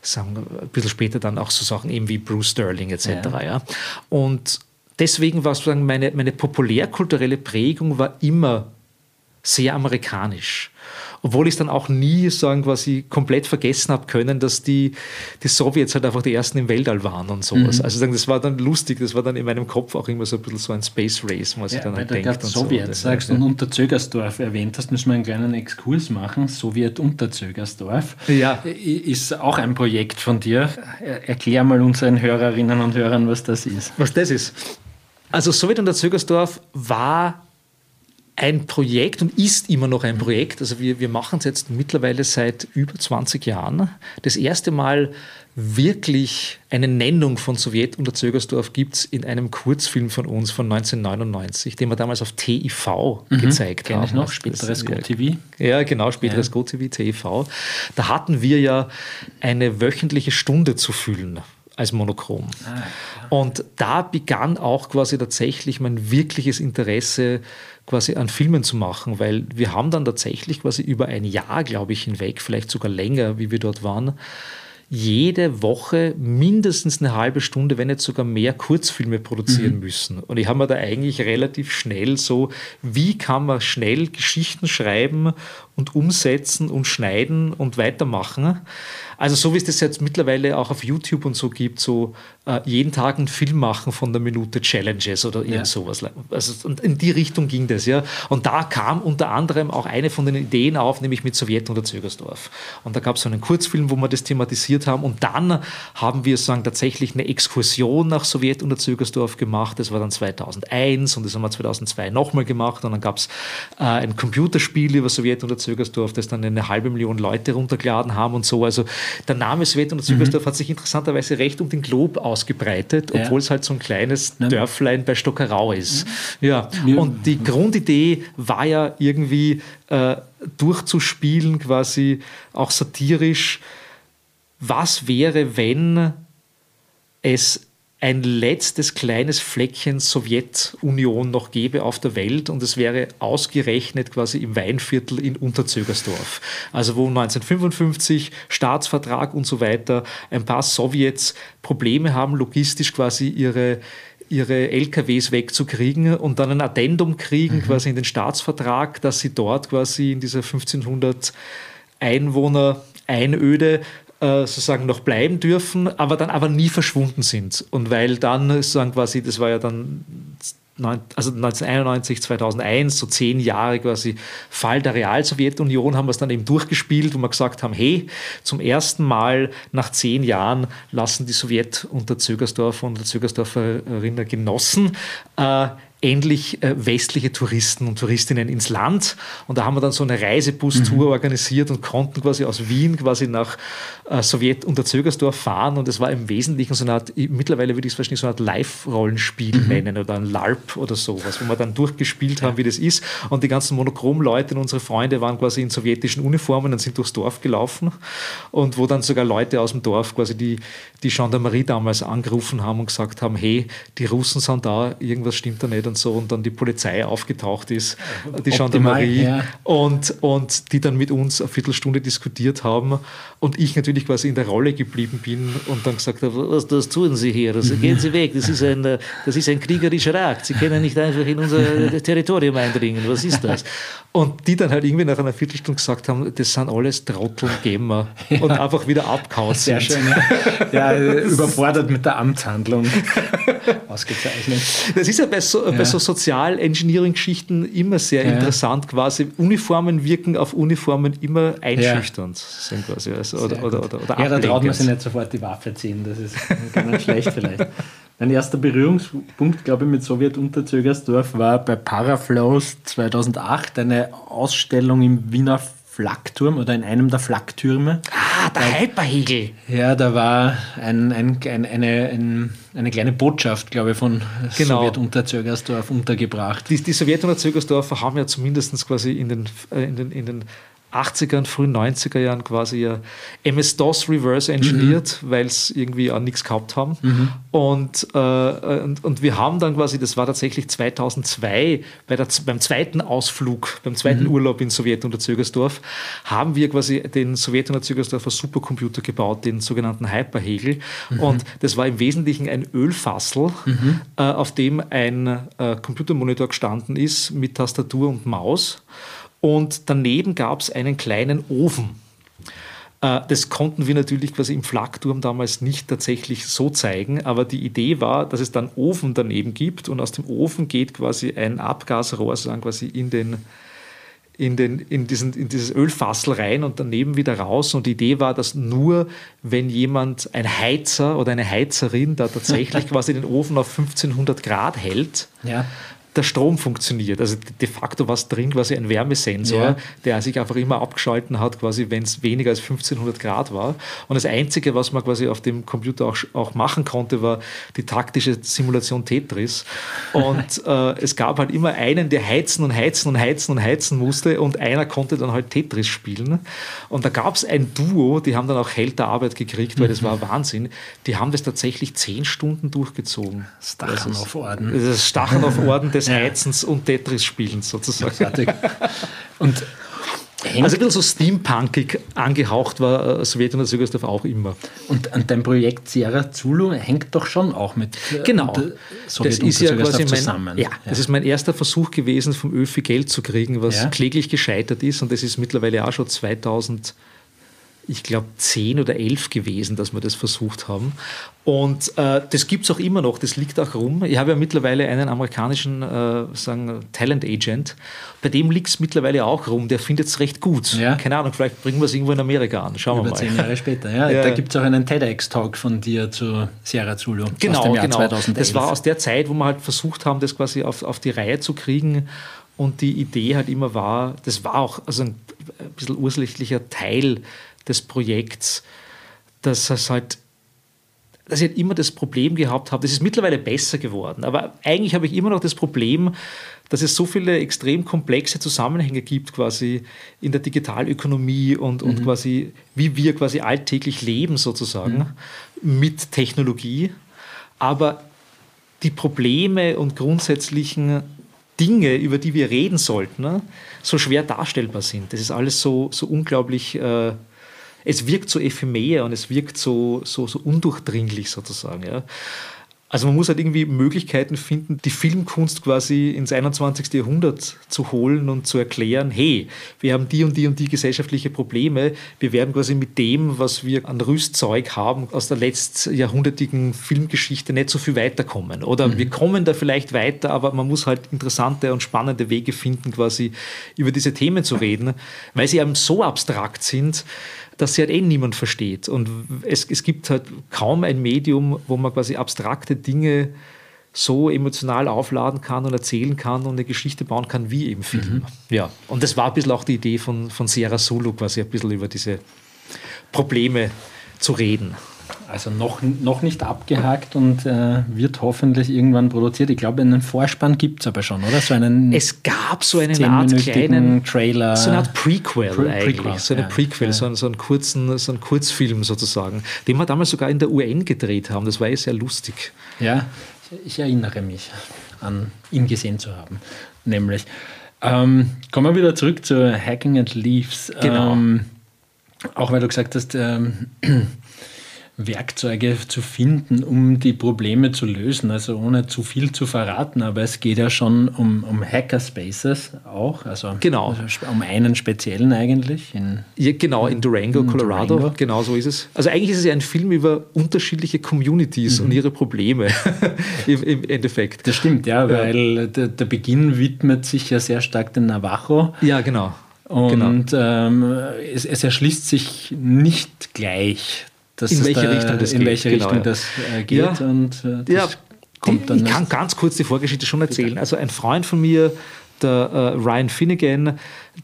sagen, ein bisschen später dann auch so Sachen eben wie Bruce Sterling etc. Ja. ja. Und deswegen war sozusagen meine, meine populärkulturelle Prägung war immer sehr amerikanisch. Obwohl ich es dann auch nie sagen, quasi komplett vergessen habe können, dass die, die Sowjets halt einfach die ersten im Weltall waren und sowas. Mhm. Also das war dann lustig, das war dann in meinem Kopf auch immer so ein bisschen so ein Space Race, was ja, ich dann halt denke. Sowjets so. sagst ja. und Unterzögersdorf erwähnt hast, müssen wir einen kleinen Exkurs machen. Sowjet Unterzögersdorf ja. ist auch ein Projekt von dir. Erklär mal unseren Hörerinnen und Hörern, was das ist. Was das ist. Also Sowjet Unterzögersdorf war ein Projekt und ist immer noch ein Projekt. Also wir, wir machen es jetzt mittlerweile seit über 20 Jahren. Das erste Mal wirklich eine Nennung von Sowjet unter Zögersdorf gibt es in einem Kurzfilm von uns von 1999, den wir damals auf TIV mhm, gezeigt haben. Ich noch, späteres GoTV. Ja, genau, späteres ja. GoTV, TIV. Da hatten wir ja eine wöchentliche Stunde zu füllen als monochrom. Ah, und da begann auch quasi tatsächlich mein wirkliches Interesse quasi an Filmen zu machen, weil wir haben dann tatsächlich quasi über ein Jahr, glaube ich, hinweg, vielleicht sogar länger, wie wir dort waren, jede Woche mindestens eine halbe Stunde, wenn nicht sogar mehr Kurzfilme produzieren mhm. müssen. Und ich habe mir da eigentlich relativ schnell so, wie kann man schnell Geschichten schreiben und umsetzen und schneiden und weitermachen. Also so wie es das jetzt mittlerweile auch auf YouTube und so gibt, so äh, jeden Tag einen Film machen von der Minute Challenges oder irgend ja. sowas. Also und in die Richtung ging das, ja. Und da kam unter anderem auch eine von den Ideen auf, nämlich mit Sowjet unter Zögersdorf. Und da gab es so einen Kurzfilm, wo wir das thematisiert haben. Und dann haben wir sagen tatsächlich eine Exkursion nach Sowjet unter Zögersdorf gemacht. Das war dann 2001 und das haben wir 2002 nochmal gemacht. Und dann gab es äh, ein Computerspiel über Sowjet unter Zögersdorf, das dann eine halbe Million Leute runtergeladen haben und so. Also der Name Sowjet unter Zögersdorf mhm. hat sich interessanterweise recht um den Glob ausgebreitet, obwohl es halt so ein kleines Nein. Dörflein bei Stockerau ist. Mhm. Ja, und die Grundidee war ja irgendwie äh, durchzuspielen, quasi auch satirisch, was wäre, wenn es ein letztes kleines Fleckchen Sowjetunion noch gäbe auf der Welt und es wäre ausgerechnet quasi im Weinviertel in Unterzögersdorf. Also wo 1955 Staatsvertrag und so weiter ein paar Sowjets Probleme haben, logistisch quasi ihre ihre LKWs wegzukriegen und dann ein Addendum kriegen, mhm. quasi in den Staatsvertrag, dass sie dort quasi in dieser 1500 Einwohner Einöde äh, sozusagen noch bleiben dürfen, aber dann aber nie verschwunden sind. Und weil dann sozusagen quasi, das war ja dann also 1991, 2001, so zehn Jahre quasi Fall der Realsowjetunion, haben wir es dann eben durchgespielt, wo wir gesagt haben, hey, zum ersten Mal nach zehn Jahren lassen die Sowjet unter Zögersdorf und der Zögersdorferinnen Genossen äh, endlich äh, westliche Touristen und Touristinnen ins Land. Und da haben wir dann so eine Reisebus-Tour mhm. organisiert und konnten quasi aus Wien quasi nach äh, Sowjet unter Zögersdorf fahren. Und es war im Wesentlichen so eine Art, mittlerweile würde ich es wahrscheinlich so eine Art Live-Rollenspiel mhm. nennen oder ein LARP oder sowas, wo wir dann durchgespielt haben, wie das ist. Und die ganzen Monochrom-Leute und unsere Freunde waren quasi in sowjetischen Uniformen und sind durchs Dorf gelaufen. Und wo dann sogar Leute aus dem Dorf quasi die, die Gendarmerie damals angerufen haben und gesagt haben, hey, die Russen sind da, irgendwas stimmt da nicht und so. Und dann die Polizei aufgetaucht ist, die Gendarmerie. Ja. Und, und die dann mit uns eine Viertelstunde diskutiert haben. Und ich natürlich quasi in der Rolle geblieben bin und dann gesagt habe, was das tun Sie hier? Also gehen Sie weg, das ist ein, das ist ein kriegerischer Akt. Sie können nicht einfach in unser Territorium eindringen. Was ist das? Und die dann halt irgendwie nach einer Viertelstunde gesagt haben, das sind alles Trottel und Gamer ja. und einfach wieder abgehauen Sehr schön, ja. ja. überfordert mit der Amtshandlung. Ausgezeichnet. Das ist ja bei so, ja. So Sozial-Engineering-Geschichten immer sehr interessant, quasi Uniformen wirken auf Uniformen immer einschüchternd sind quasi. Also, oder, oder, oder, oder, Ja, da traut man sich nicht sofort die Waffe ziehen, das ist gar nicht schlecht vielleicht. Mein erster Berührungspunkt, glaube ich, mit Sowjet Unterzögersdorf war bei Paraflows 2008, eine Ausstellung im Wiener Flakturm oder in einem der Flaktürme. Ah, der Hyperhegel. Ja, da war ein, ein, ein, eine, eine kleine Botschaft, glaube ich, von genau. Sowjet Unterzögersdorf untergebracht. Die, die Sowjet Unterzögersdorfer haben ja zumindest quasi in den, äh, in den, in den 80ern, frühen 90er Jahren quasi MS-DOS reverse engineert, mhm. weil es irgendwie auch nichts gehabt haben. Mhm. Und, äh, und, und, wir haben dann quasi, das war tatsächlich 2002, bei der, beim zweiten Ausflug, beim zweiten mhm. Urlaub in Sowjet unter Zögersdorf, haben wir quasi den Sowjet unter Zögersdorfer Supercomputer gebaut, den sogenannten Hyperhegel. Mhm. Und das war im Wesentlichen ein Ölfassel, mhm. äh, auf dem ein äh, Computermonitor gestanden ist mit Tastatur und Maus. Und daneben gab es einen kleinen Ofen. Äh, das konnten wir natürlich quasi im Flakturm damals nicht tatsächlich so zeigen, aber die Idee war, dass es dann Ofen daneben gibt und aus dem Ofen geht quasi ein Abgasrohr sozusagen quasi in den in, den, in, diesen, in dieses Ölfassel rein und daneben wieder raus. Und die Idee war, dass nur, wenn jemand, ein Heizer oder eine Heizerin, da tatsächlich quasi den Ofen auf 1500 Grad hält, ja der Strom funktioniert. Also de facto war es drin quasi ein Wärmesensor, ja. der sich einfach immer abgeschalten hat, quasi wenn es weniger als 1500 Grad war. Und das Einzige, was man quasi auf dem Computer auch, auch machen konnte, war die taktische Simulation Tetris. Und äh, es gab halt immer einen, der heizen und heizen und heizen und heizen musste und einer konnte dann halt Tetris spielen. Und da gab es ein Duo, die haben dann auch Held der Arbeit gekriegt, weil mhm. das war Wahnsinn. Die haben das tatsächlich zehn Stunden durchgezogen. Stachen auf Orden. Das Stachen auf Orden des. Heizens und Tetris-Spielens sozusagen. Und also ein bisschen so steampunkig angehaucht war äh, Sowjetunion Sügersdorf auch immer. Und an deinem Projekt Sierra Zulu hängt doch schon auch mit äh, genau. das ist ja quasi mein, Ja, ja, das ist mein erster Versuch gewesen, vom ÖFI Geld zu kriegen, was ja. kläglich gescheitert ist. Und das ist mittlerweile auch schon 2000 ich glaube, zehn oder elf gewesen, dass wir das versucht haben. Und äh, das gibt es auch immer noch, das liegt auch rum. Ich habe ja mittlerweile einen amerikanischen äh, sagen, Talent Agent, bei dem liegt es mittlerweile auch rum, der findet es recht gut. Ja. Keine Ahnung, vielleicht bringen wir es irgendwo in Amerika an. Schauen Über wir mal. zehn Jahre später, ja. ja. Da gibt es auch einen TEDx-Talk von dir zu Sierra Zulu genau, aus dem Jahr genau. 2011. Das war aus der Zeit, wo wir halt versucht haben, das quasi auf, auf die Reihe zu kriegen. Und die Idee halt immer war, das war auch also ein, ein bisschen ursächlicher Teil des Projekts, dass es halt dass ich halt immer das Problem gehabt habe, das ist mittlerweile besser geworden, aber eigentlich habe ich immer noch das Problem, dass es so viele extrem komplexe Zusammenhänge gibt quasi in der Digitalökonomie und, mhm. und quasi wie wir quasi alltäglich leben sozusagen mhm. mit Technologie, aber die Probleme und grundsätzlichen Dinge, über die wir reden sollten, ne, so schwer darstellbar sind. Das ist alles so, so unglaublich äh, es wirkt so ephemer und es wirkt so, so, so undurchdringlich sozusagen. Ja. Also man muss halt irgendwie Möglichkeiten finden, die Filmkunst quasi ins 21. Jahrhundert zu holen und zu erklären, hey, wir haben die und die und die gesellschaftliche Probleme, wir werden quasi mit dem, was wir an Rüstzeug haben, aus der letztjahrhundertigen Filmgeschichte nicht so viel weiterkommen. Oder mhm. wir kommen da vielleicht weiter, aber man muss halt interessante und spannende Wege finden, quasi über diese Themen zu reden, weil sie eben so abstrakt sind, dass sie halt eh niemand versteht. Und es, es gibt halt kaum ein Medium, wo man quasi abstrakte Dinge so emotional aufladen kann und erzählen kann und eine Geschichte bauen kann wie im Film. Mhm. Ja, und das war ein bisschen auch die Idee von, von Sierra Sulu, quasi ein bisschen über diese Probleme zu reden. Also noch, noch nicht abgehakt und äh, wird hoffentlich irgendwann produziert. Ich glaube, einen Vorspann gibt es aber schon, oder? So einen es gab so eine Art kleinen Trailer. So eine Art Prequel Pre eigentlich. Prequel, so eine ja, Prequel, ja. So, einen, so, einen kurzen, so einen Kurzfilm sozusagen, den wir damals sogar in der UN gedreht haben. Das war ja sehr lustig. Ja, ich erinnere mich an ihn gesehen zu haben. Nämlich. Ähm, kommen wir wieder zurück zu Hacking and Leaves. Genau. Ähm, auch weil du gesagt hast, ähm, Werkzeuge zu finden, um die Probleme zu lösen. Also ohne zu viel zu verraten, aber es geht ja schon um, um Hackerspaces auch. Also genau. um einen speziellen eigentlich. In, ja, genau, in Durango, in Colorado. Durango. Genau so ist es. Also eigentlich ist es ja ein Film über unterschiedliche Communities mhm. und ihre Probleme im, im, Endeffekt. Das stimmt, ja, weil der, der Beginn widmet sich ja sehr stark den Navajo. Ja, genau. Und genau. ähm, es, es, erschließt sich nicht gleich in welche da, Richtung das in geht. Welche genau, Richtung das äh, geht. Ja. Und, äh, das ja. kommt dann ich kann ganz kurz die Vorgeschichte schon erzählen. Also ein Freund von mir, der äh, Ryan Finnegan,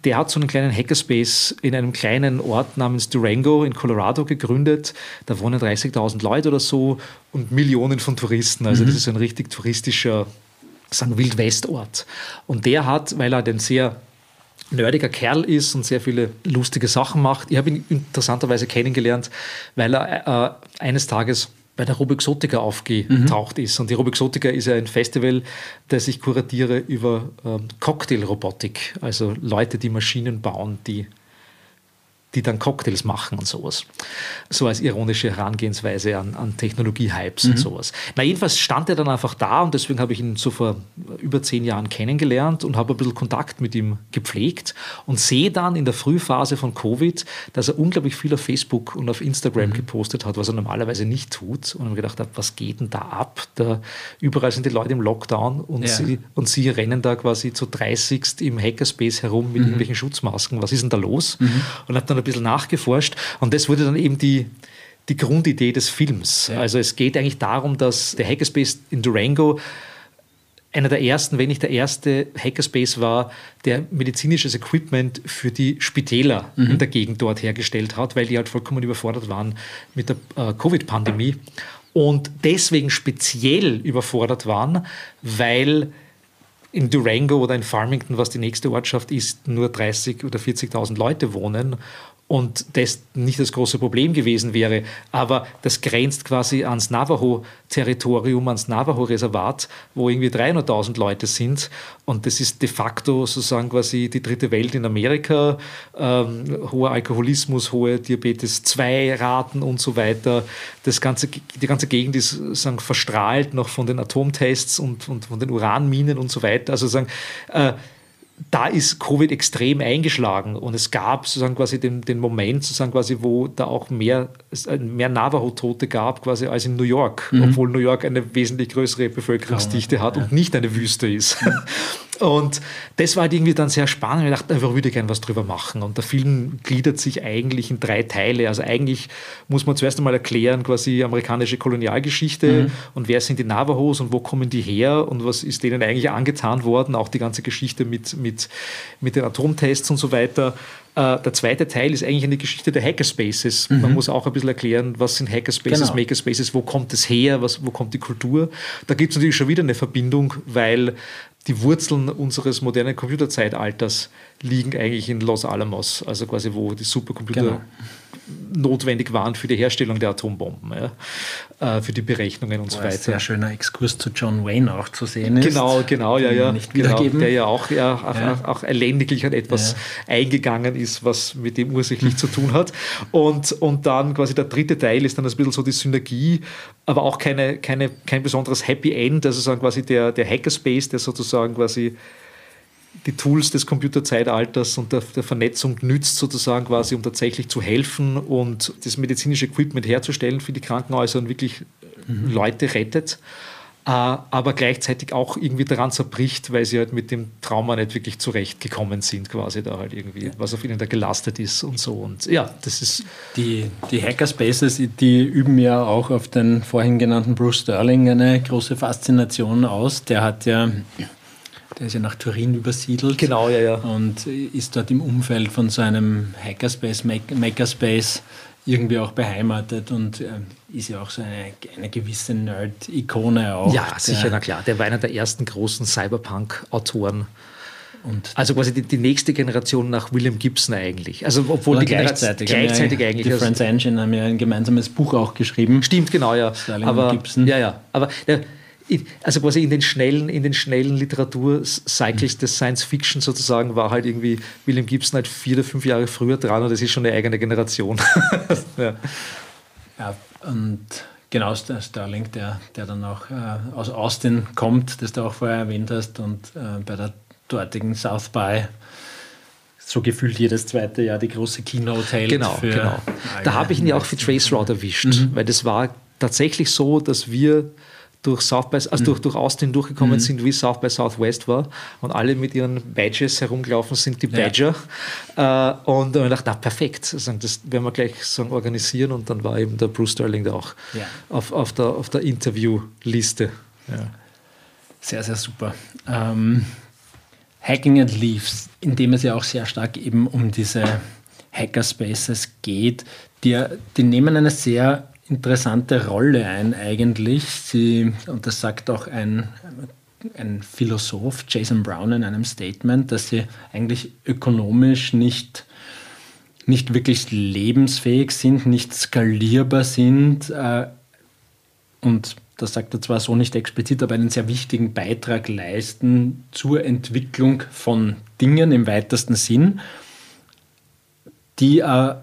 der hat so einen kleinen Hackerspace in einem kleinen Ort namens Durango in Colorado gegründet. Da wohnen 30.000 Leute oder so und Millionen von Touristen. Also mhm. das ist ein richtig touristischer, sagen Wildwestort. Und der hat, weil er den sehr nerdiger Kerl ist und sehr viele lustige Sachen macht. Ich habe ihn interessanterweise kennengelernt, weil er äh, eines Tages bei der Rubixotica aufgetaucht mhm. ist. Und die Rubixotica ist ja ein Festival, das ich kuratiere über ähm, Cocktailrobotik, also Leute, die Maschinen bauen, die die dann Cocktails machen und sowas. So als ironische Herangehensweise an, an Technologie-Hypes mhm. und sowas. Na, jedenfalls stand er dann einfach da und deswegen habe ich ihn so vor über zehn Jahren kennengelernt und habe ein bisschen Kontakt mit ihm gepflegt und sehe dann in der Frühphase von Covid, dass er unglaublich viel auf Facebook und auf Instagram mhm. gepostet hat, was er normalerweise nicht tut. Und habe gedacht, was geht denn da ab? Da, überall sind die Leute im Lockdown und, ja. sie, und sie rennen da quasi zu 30 im Hackerspace herum mit mhm. irgendwelchen Schutzmasken. Was ist denn da los? Mhm. Und habe dann ein bisschen nachgeforscht und das wurde dann eben die, die Grundidee des Films. Ja. Also es geht eigentlich darum, dass der Hackerspace in Durango einer der ersten, wenn nicht der erste Hackerspace war, der medizinisches Equipment für die Spitäler mhm. in der Gegend dort hergestellt hat, weil die halt vollkommen überfordert waren mit der äh, Covid-Pandemie und deswegen speziell überfordert waren, weil in Durango oder in Farmington, was die nächste Ortschaft ist, nur 30.000 oder 40.000 Leute wohnen und das nicht das große Problem gewesen wäre. Aber das grenzt quasi ans Navajo-Territorium, ans Navajo-Reservat, wo irgendwie 300.000 Leute sind. Und das ist de facto sozusagen quasi die dritte Welt in Amerika. Ähm, hoher Alkoholismus, hohe Diabetes-2-Raten und so weiter. Das ganze, die ganze Gegend ist sozusagen verstrahlt noch von den Atomtests und, und von den Uranminen und so weiter. Also sagen, äh, da ist Covid extrem eingeschlagen und es gab sozusagen quasi den, den Moment, sozusagen quasi, wo da auch mehr, mehr Navajo-Tote gab quasi als in New York, mhm. obwohl New York eine wesentlich größere Bevölkerungsdichte hat ja. und nicht eine Wüste ist. Mhm. Und das war halt irgendwie dann sehr spannend. Ich dachte, einfach würde gerne was drüber machen. Und der Film gliedert sich eigentlich in drei Teile. Also eigentlich muss man zuerst einmal erklären, quasi amerikanische Kolonialgeschichte mhm. und wer sind die Navajos und wo kommen die her und was ist denen eigentlich angetan worden. Auch die ganze Geschichte mit, mit, mit den Atomtests und so weiter. Äh, der zweite Teil ist eigentlich eine Geschichte der Hackerspaces. Mhm. Man muss auch ein bisschen erklären, was sind Hackerspaces, genau. Makerspaces, wo kommt es her, was, wo kommt die Kultur. Da gibt es natürlich schon wieder eine Verbindung, weil die Wurzeln unseres modernen Computerzeitalters liegen eigentlich in Los Alamos, also quasi wo die Supercomputer genau notwendig waren für die Herstellung der Atombomben, ja, äh, für die Berechnungen und so weiter. Ein sehr schöner Exkurs zu John Wayne auch zu sehen ist. Genau, genau, ja, ja. Nicht genau, der ja auch, ja, auch, ja. auch elendiglich an etwas ja. eingegangen ist, was mit dem ursächlich zu tun hat. Und, und dann quasi der dritte Teil ist dann ein bisschen so die Synergie, aber auch keine, keine, kein besonderes Happy End, also sagen quasi der, der Hackerspace, der sozusagen quasi die Tools des Computerzeitalters und der, der, Vernetzung nützt, sozusagen quasi, um tatsächlich zu helfen und das medizinische Equipment herzustellen für die Krankenhäuser und wirklich mhm. Leute rettet. aber gleichzeitig auch irgendwie daran zerbricht, weil sie halt mit dem Trauma nicht wirklich zurechtgekommen sind, quasi da halt irgendwie, was auf ihnen da gelastet ist und so. Und ja, das ist. Die, die Hackerspaces, die üben ja auch auf den vorhin genannten Bruce Sterling eine große Faszination aus. Der hat ja der ist ja nach Turin übersiedelt. Genau, ja, ja. Und ist dort im Umfeld von so einem Hackerspace, Makerspace irgendwie auch beheimatet und äh, ist ja auch so eine, eine gewisse Nerd-Ikone auch. Ja, sicher, na klar. Der war einer der ersten großen Cyberpunk-Autoren. Und also quasi die, die, nächste Generation nach William Gibson eigentlich. Also obwohl die gleichzeitig, gleichzeitig ja, eigentlich. Die Friends Engine haben ja ein gemeinsames Buch auch geschrieben. Stimmt, genau, ja. Aber, Gibson. Ja, ja. Aber der, also quasi in den schnellen, in den schnellen Literatur-Cycles mhm. des Science Fiction sozusagen war halt irgendwie William Gibson halt vier oder fünf Jahre früher dran und das ist schon eine eigene Generation. ja. ja, und genau der Sterling, der, der dann auch äh, aus Austin kommt, das du auch vorher erwähnt hast und äh, bei der dortigen South by so gefühlt jedes zweite Jahr die große Keynote hält. Genau, genau. Da habe ich ihn ja auch für Trace Route erwischt, mhm. weil das war tatsächlich so, dass wir durch South by, also mhm. durch, durch Austin durchgekommen mhm. sind, wie South by Southwest war und alle mit ihren Badges herumgelaufen sind, die Badger. Ja. Äh, und ich dachte, na perfekt, das werden wir gleich sagen, organisieren und dann war eben der Bruce Sterling da auch ja. auf, auf der, auf der Interviewliste. Ja. Sehr, sehr super. Ähm, Hacking and Leaves, in dem es ja auch sehr stark eben um diese Hackerspaces geht, die, die nehmen eine sehr interessante Rolle ein eigentlich. Sie, und das sagt auch ein, ein Philosoph, Jason Brown, in einem Statement, dass sie eigentlich ökonomisch nicht, nicht wirklich lebensfähig sind, nicht skalierbar sind. Äh, und das sagt er zwar so nicht explizit, aber einen sehr wichtigen Beitrag leisten zur Entwicklung von Dingen im weitesten Sinn, die äh,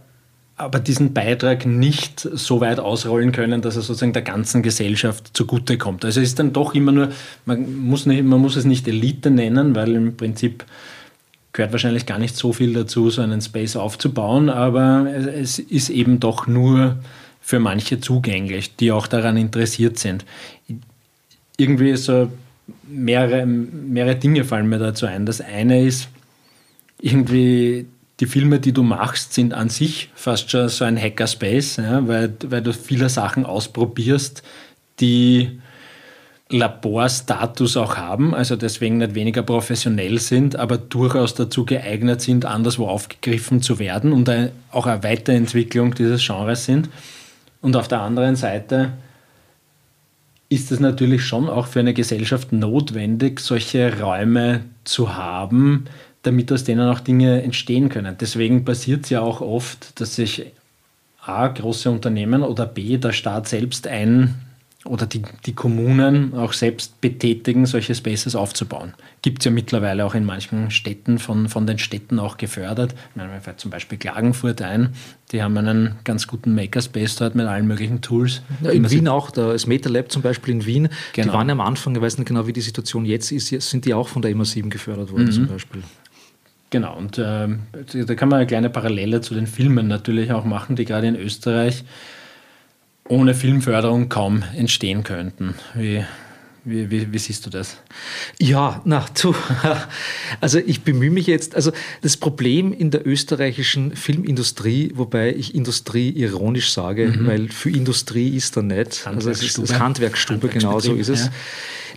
aber diesen Beitrag nicht so weit ausrollen können, dass er sozusagen der ganzen Gesellschaft zugutekommt. Also es ist dann doch immer nur, man muss, nicht, man muss es nicht Elite nennen, weil im Prinzip gehört wahrscheinlich gar nicht so viel dazu, so einen Space aufzubauen, aber es ist eben doch nur für manche zugänglich, die auch daran interessiert sind. Irgendwie so mehrere, mehrere Dinge fallen mir dazu ein. Das eine ist irgendwie die Filme, die du machst, sind an sich fast schon so ein Hackerspace, ja, weil, weil du viele Sachen ausprobierst, die Laborstatus auch haben, also deswegen nicht weniger professionell sind, aber durchaus dazu geeignet sind, anderswo aufgegriffen zu werden und auch eine Weiterentwicklung dieses Genres sind. Und auf der anderen Seite ist es natürlich schon auch für eine Gesellschaft notwendig, solche Räume zu haben, damit aus denen auch Dinge entstehen können. Deswegen passiert es ja auch oft, dass sich A, große Unternehmen oder B, der Staat selbst ein oder die, die Kommunen auch selbst betätigen, solche Spaces aufzubauen. Gibt es ja mittlerweile auch in manchen Städten, von, von den Städten auch gefördert. Ich meine, mir fällt zum Beispiel Klagenfurt ein, die haben einen ganz guten Makerspace dort mit allen möglichen Tools. Ja, in Wien auch, das Meta Lab zum Beispiel in Wien, genau. die waren am Anfang, ich weiß nicht genau, wie die Situation jetzt ist, sind die auch von der MA7 gefördert worden mhm. zum Beispiel. Genau, und äh, da kann man eine kleine Parallele zu den Filmen natürlich auch machen, die gerade in Österreich ohne Filmförderung kaum entstehen könnten. Wie, wie, wie, wie, siehst du das? Ja, na, du, also ich bemühe mich jetzt, also das Problem in der österreichischen Filmindustrie, wobei ich Industrie ironisch sage, mhm. weil für Industrie ist da nicht, also es ist das Handwerksstube, genau so ist es. Ja.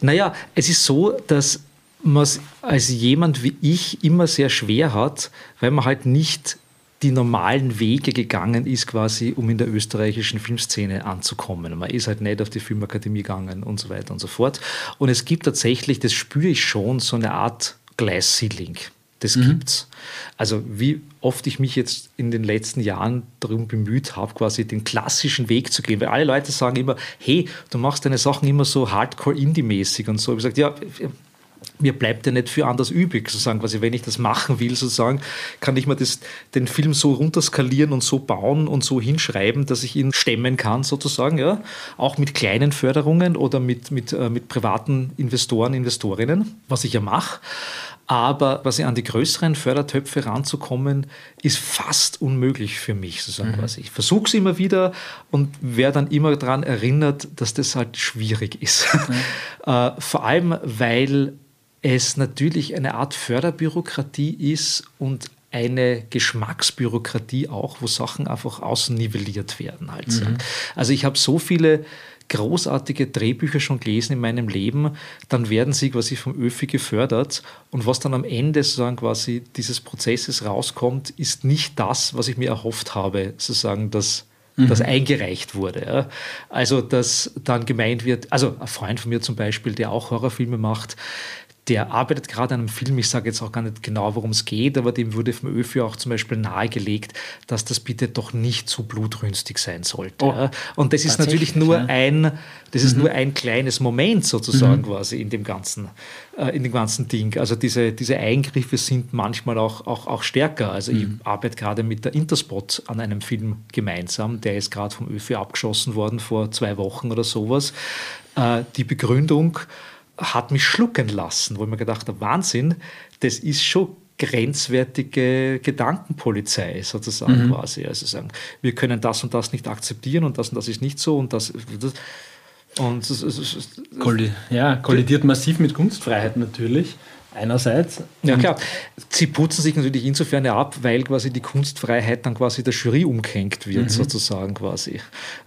Naja, es ist so, dass man es als jemand wie ich immer sehr schwer hat, weil man halt nicht die normalen Wege gegangen ist, quasi, um in der österreichischen Filmszene anzukommen. Man ist halt nicht auf die Filmakademie gegangen und so weiter und so fort. Und es gibt tatsächlich, das spüre ich schon, so eine Art Glass Ceiling. Das mhm. gibt's. Also wie oft ich mich jetzt in den letzten Jahren darum bemüht habe, quasi den klassischen Weg zu gehen. Weil alle Leute sagen immer, hey, du machst deine Sachen immer so Hardcore-Indie-mäßig und so. Ich habe gesagt, ja, mir bleibt ja nicht viel anders übrig, sozusagen, quasi, wenn ich das machen will, sozusagen, kann ich mir das, den Film so runterskalieren und so bauen und so hinschreiben, dass ich ihn stemmen kann, sozusagen, ja, auch mit kleinen Förderungen oder mit, mit, äh, mit privaten Investoren, Investorinnen, was ich ja mache. Aber quasi an die größeren Fördertöpfe ranzukommen, ist fast unmöglich für mich. Sozusagen mhm. quasi. Ich versuche es immer wieder und werde dann immer daran erinnert, dass das halt schwierig ist. Mhm. äh, vor allem, weil es natürlich eine Art Förderbürokratie ist und eine Geschmacksbürokratie auch, wo Sachen einfach außennivelliert werden. Halt. Mhm. Also ich habe so viele großartige Drehbücher schon gelesen in meinem Leben, dann werden sie quasi vom ÖFI gefördert und was dann am Ende sozusagen quasi dieses Prozesses rauskommt, ist nicht das, was ich mir erhofft habe, sozusagen das das mhm. eingereicht wurde. Ja. Also, dass dann gemeint wird, also ein Freund von mir zum Beispiel, der auch Horrorfilme macht, der arbeitet gerade an einem Film, ich sage jetzt auch gar nicht genau, worum es geht, aber dem wurde vom ÖFI auch zum Beispiel nahegelegt, dass das bitte doch nicht zu blutrünstig sein sollte. Oh, und das ist natürlich nur ja. ein, das ist mhm. nur ein kleines Moment sozusagen mhm. quasi in dem ganzen, äh, in dem ganzen Ding. Also diese, diese Eingriffe sind manchmal auch, auch, auch stärker. Also mhm. ich arbeite gerade mit der Interspot an einem Film gemeinsam, der ist gerade vom ÖFI abgeschossen worden vor zwei Wochen oder sowas. Äh, die Begründung, hat mich schlucken lassen, wo ich mir gedacht habe, Wahnsinn, das ist schon grenzwertige Gedankenpolizei sozusagen mhm. quasi. Also sagen, wir können das und das nicht akzeptieren und das und das ist nicht so und das. das und das, das, Kolli ja, kollidiert massiv mit Kunstfreiheit natürlich einerseits. Ja klar, sie putzen sich natürlich insofern ab, weil quasi die Kunstfreiheit dann quasi der Jury umgehängt wird, mhm. sozusagen quasi.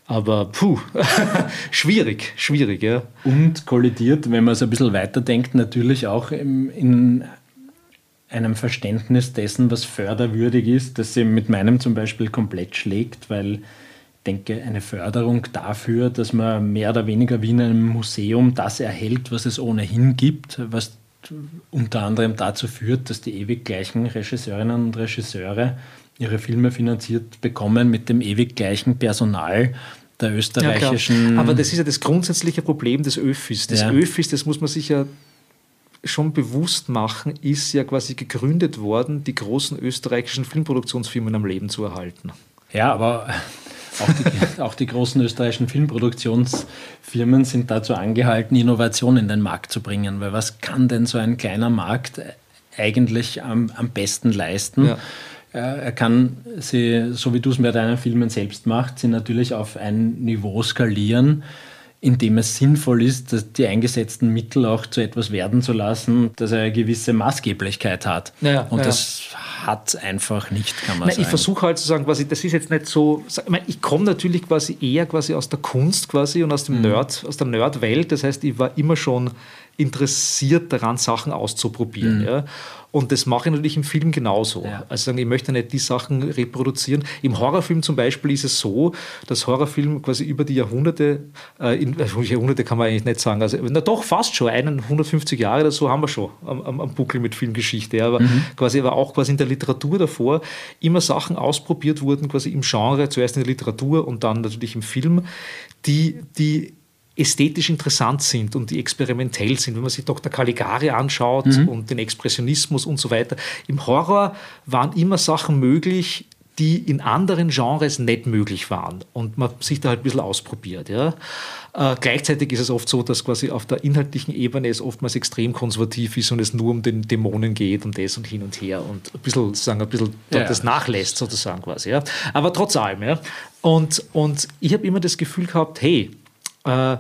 Aber puh, schwierig, schwierig, ja. Und kollidiert, wenn man es ein bisschen weiterdenkt, natürlich auch im, in einem Verständnis dessen, was förderwürdig ist, das sie mit meinem zum Beispiel komplett schlägt, weil ich denke, eine Förderung dafür, dass man mehr oder weniger wie in einem Museum das erhält, was es ohnehin gibt, was unter anderem dazu führt, dass die ewig gleichen Regisseurinnen und Regisseure ihre Filme finanziert bekommen mit dem ewig gleichen Personal der österreichischen. Ja, Aber das ist ja das grundsätzliche Problem des Öfis. Das ja. Öfis, das muss man sich ja schon bewusst machen, ist ja quasi gegründet worden, die großen österreichischen Filmproduktionsfirmen am Leben zu erhalten. Ja, aber auch die, auch die, großen österreichischen Filmproduktionsfirmen sind dazu angehalten, Innovation in den Markt zu bringen. Weil was kann denn so ein kleiner Markt eigentlich am, am besten leisten? Ja. Er kann sie, so wie du es mit deinen Filmen selbst machst, sie natürlich auf ein Niveau skalieren, in dem es sinnvoll ist, die eingesetzten Mittel auch zu etwas werden zu lassen, dass er eine gewisse Maßgeblichkeit hat. Ja, und ja. das hat einfach nicht, kann man Nein, sagen. Ich versuche halt zu sagen, quasi, das ist jetzt nicht so, ich, mein, ich komme natürlich quasi eher quasi aus der Kunst quasi und aus dem mhm. Nerd, aus der Nerdwelt. Das heißt, ich war immer schon interessiert daran, Sachen auszuprobieren. Mhm. Ja. Und das mache ich natürlich im Film genauso. Ja. Also ich möchte nicht die Sachen reproduzieren. Im Horrorfilm zum Beispiel ist es so, dass Horrorfilm quasi über die Jahrhunderte, äh, in, äh, Jahrhunderte kann man eigentlich nicht sagen, also na doch fast schon, 150 Jahre oder so haben wir schon am, am, am Buckel mit Filmgeschichte. Ja. Aber mhm. quasi aber auch quasi in der Literatur davor immer Sachen ausprobiert wurden, quasi im Genre, zuerst in der Literatur und dann natürlich im Film, die, die ästhetisch interessant sind und die experimentell sind. Wenn man sich Dr. Caligari anschaut mhm. und den Expressionismus und so weiter. Im Horror waren immer Sachen möglich, die in anderen Genres nicht möglich waren und man sich da halt ein bisschen ausprobiert. Ja. Äh, gleichzeitig ist es oft so, dass quasi auf der inhaltlichen Ebene es oftmals extrem konservativ ist und es nur um den Dämonen geht und das und hin und her und ein bisschen, sagen, ein bisschen ja, das nachlässt sozusagen quasi. Ja. Aber trotz allem. Ja. Und, und ich habe immer das Gefühl gehabt, hey, äh,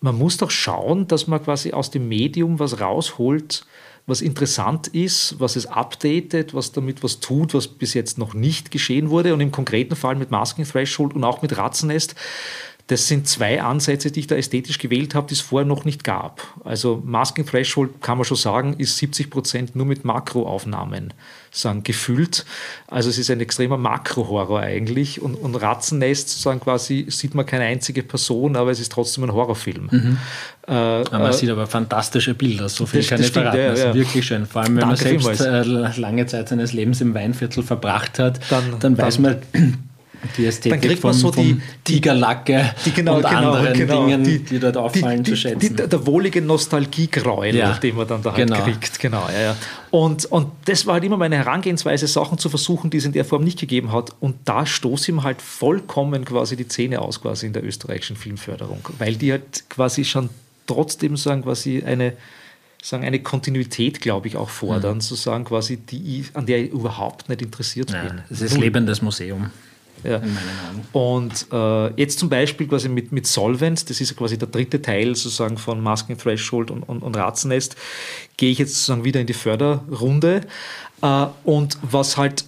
man muss doch schauen, dass man quasi aus dem Medium was rausholt, was interessant ist, was es updatet, was damit was tut, was bis jetzt noch nicht geschehen wurde. Und im konkreten Fall mit Masking Threshold und auch mit Ratzennest das sind zwei Ansätze, die ich da ästhetisch gewählt habe, die es vorher noch nicht gab. Also Masking Threshold, kann man schon sagen, ist 70 Prozent nur mit Makroaufnahmen sagen, gefüllt. Also es ist ein extremer Makrohorror eigentlich. Und, und Ratzennest sozusagen quasi sieht man keine einzige Person, aber es ist trotzdem ein Horrorfilm. Mhm. Äh, man äh, sieht aber fantastische Bilder, so viel das, kann ich verraten. Ja, ja. Das ist wirklich schön. Vor allem, wenn Danke man selbst äh, lange Zeit seines Lebens im Weinviertel verbracht hat, dann, dann weiß dann, man die Ästhetik dann kriegt man von, so die Tigerlacke die, genau, und genau, anderen genau, Dingen, die, die, dort auffallen, die, zu schätzen. Der wohlige Nostalgiegräuel, ja. den man dann da halt genau. kriegt. Genau, ja, ja. Und, und das war halt immer meine Herangehensweise, Sachen zu versuchen, die es in der Form nicht gegeben hat. Und da stoße ihm halt vollkommen quasi die Zähne aus, quasi in der österreichischen Filmförderung, weil die halt quasi schon trotzdem sagen, quasi eine sagen, eine Kontinuität, glaube ich, auch fordern, mhm. sozusagen quasi, die, an der ich überhaupt nicht interessiert ja, bin. Es ist lebendes Museum. Ja. Und äh, jetzt zum Beispiel quasi mit, mit Solvent, das ist quasi der dritte Teil sozusagen von Masking Threshold und, und, und Ratzennest, gehe ich jetzt sozusagen wieder in die Förderrunde. Äh, und was halt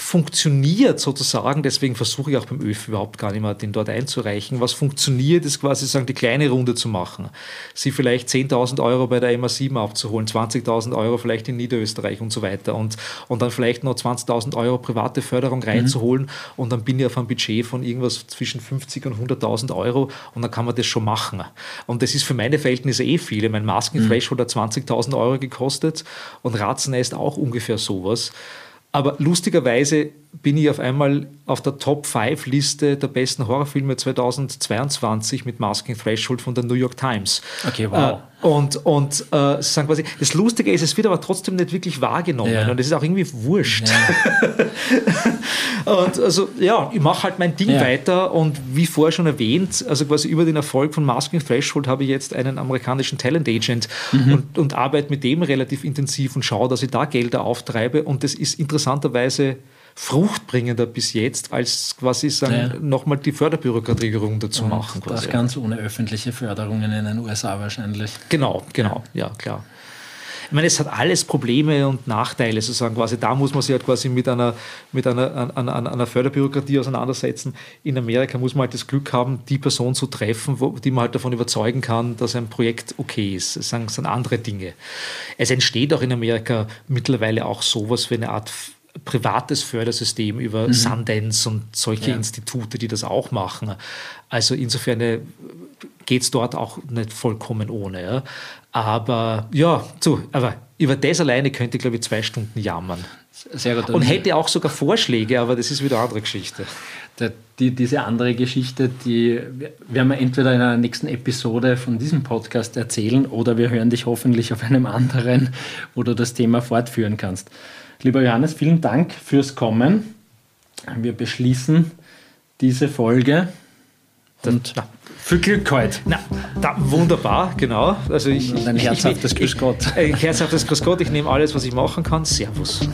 funktioniert sozusagen, deswegen versuche ich auch beim ÖF überhaupt gar nicht mehr, den dort einzureichen. Was funktioniert, ist quasi sagen, die kleine Runde zu machen. Sie vielleicht 10.000 Euro bei der MA7 abzuholen, 20.000 Euro vielleicht in Niederösterreich und so weiter und, und dann vielleicht noch 20.000 Euro private Förderung reinzuholen mhm. und dann bin ich auf einem Budget von irgendwas zwischen 50 und 100.000 Euro und dann kann man das schon machen. Und das ist für meine Verhältnisse eh viele. Mein Masken-Threshold mhm. hat 20.000 Euro gekostet und Ratzennest auch ungefähr sowas. Aber lustigerweise bin ich auf einmal auf der Top 5 Liste der besten Horrorfilme 2022 mit Masking Threshold von der New York Times. Okay, wow. Äh, und, und äh, sagen quasi, das Lustige ist, es wird aber trotzdem nicht wirklich wahrgenommen ja. und es ist auch irgendwie wurscht. Ja. und also ja, ich mache halt mein Ding ja. weiter und wie vorher schon erwähnt, also quasi über den Erfolg von Masking Threshold habe ich jetzt einen amerikanischen Talent Agent mhm. und, und arbeite mit dem relativ intensiv und schaue, dass ich da Gelder auftreibe und das ist interessanterweise fruchtbringender bis jetzt, als quasi sagen, ja. nochmal die Förderbürokratie dazu Und machen. Quasi. Das ganz ohne öffentliche Förderungen in den USA wahrscheinlich. Genau, genau, ja, klar. Ich meine, es hat alles Probleme und Nachteile, sozusagen quasi. Da muss man sich halt quasi mit einer, mit einer, einer, einer Förderbürokratie auseinandersetzen. In Amerika muss man halt das Glück haben, die Person zu treffen, wo, die man halt davon überzeugen kann, dass ein Projekt okay ist. Das sind, sind andere Dinge. Es entsteht auch in Amerika mittlerweile auch sowas wie eine Art privates Fördersystem über mhm. Sundance und solche ja. Institute, die das auch machen. Also insofern äh, geht es dort auch nicht vollkommen ohne. Ja. Aber ja, so, aber über das alleine könnte ich, glaube ich, zwei Stunden jammern. Sehr gut. Und hätte auch sogar Vorschläge, aber das ist wieder eine andere Geschichte. Der, die, diese andere Geschichte, die werden wir entweder in einer nächsten Episode von diesem Podcast erzählen oder wir hören dich hoffentlich auf einem anderen, wo du das Thema fortführen kannst. Lieber Johannes, vielen Dank fürs Kommen. Wir beschließen diese Folge. Und na, viel Glück heute. Na, da, wunderbar, genau. Also ich, ein herzhaftes Grüß Gott. Ein herzhaftes Grüß Gott. Ich nehme alles, was ich machen kann. Servus.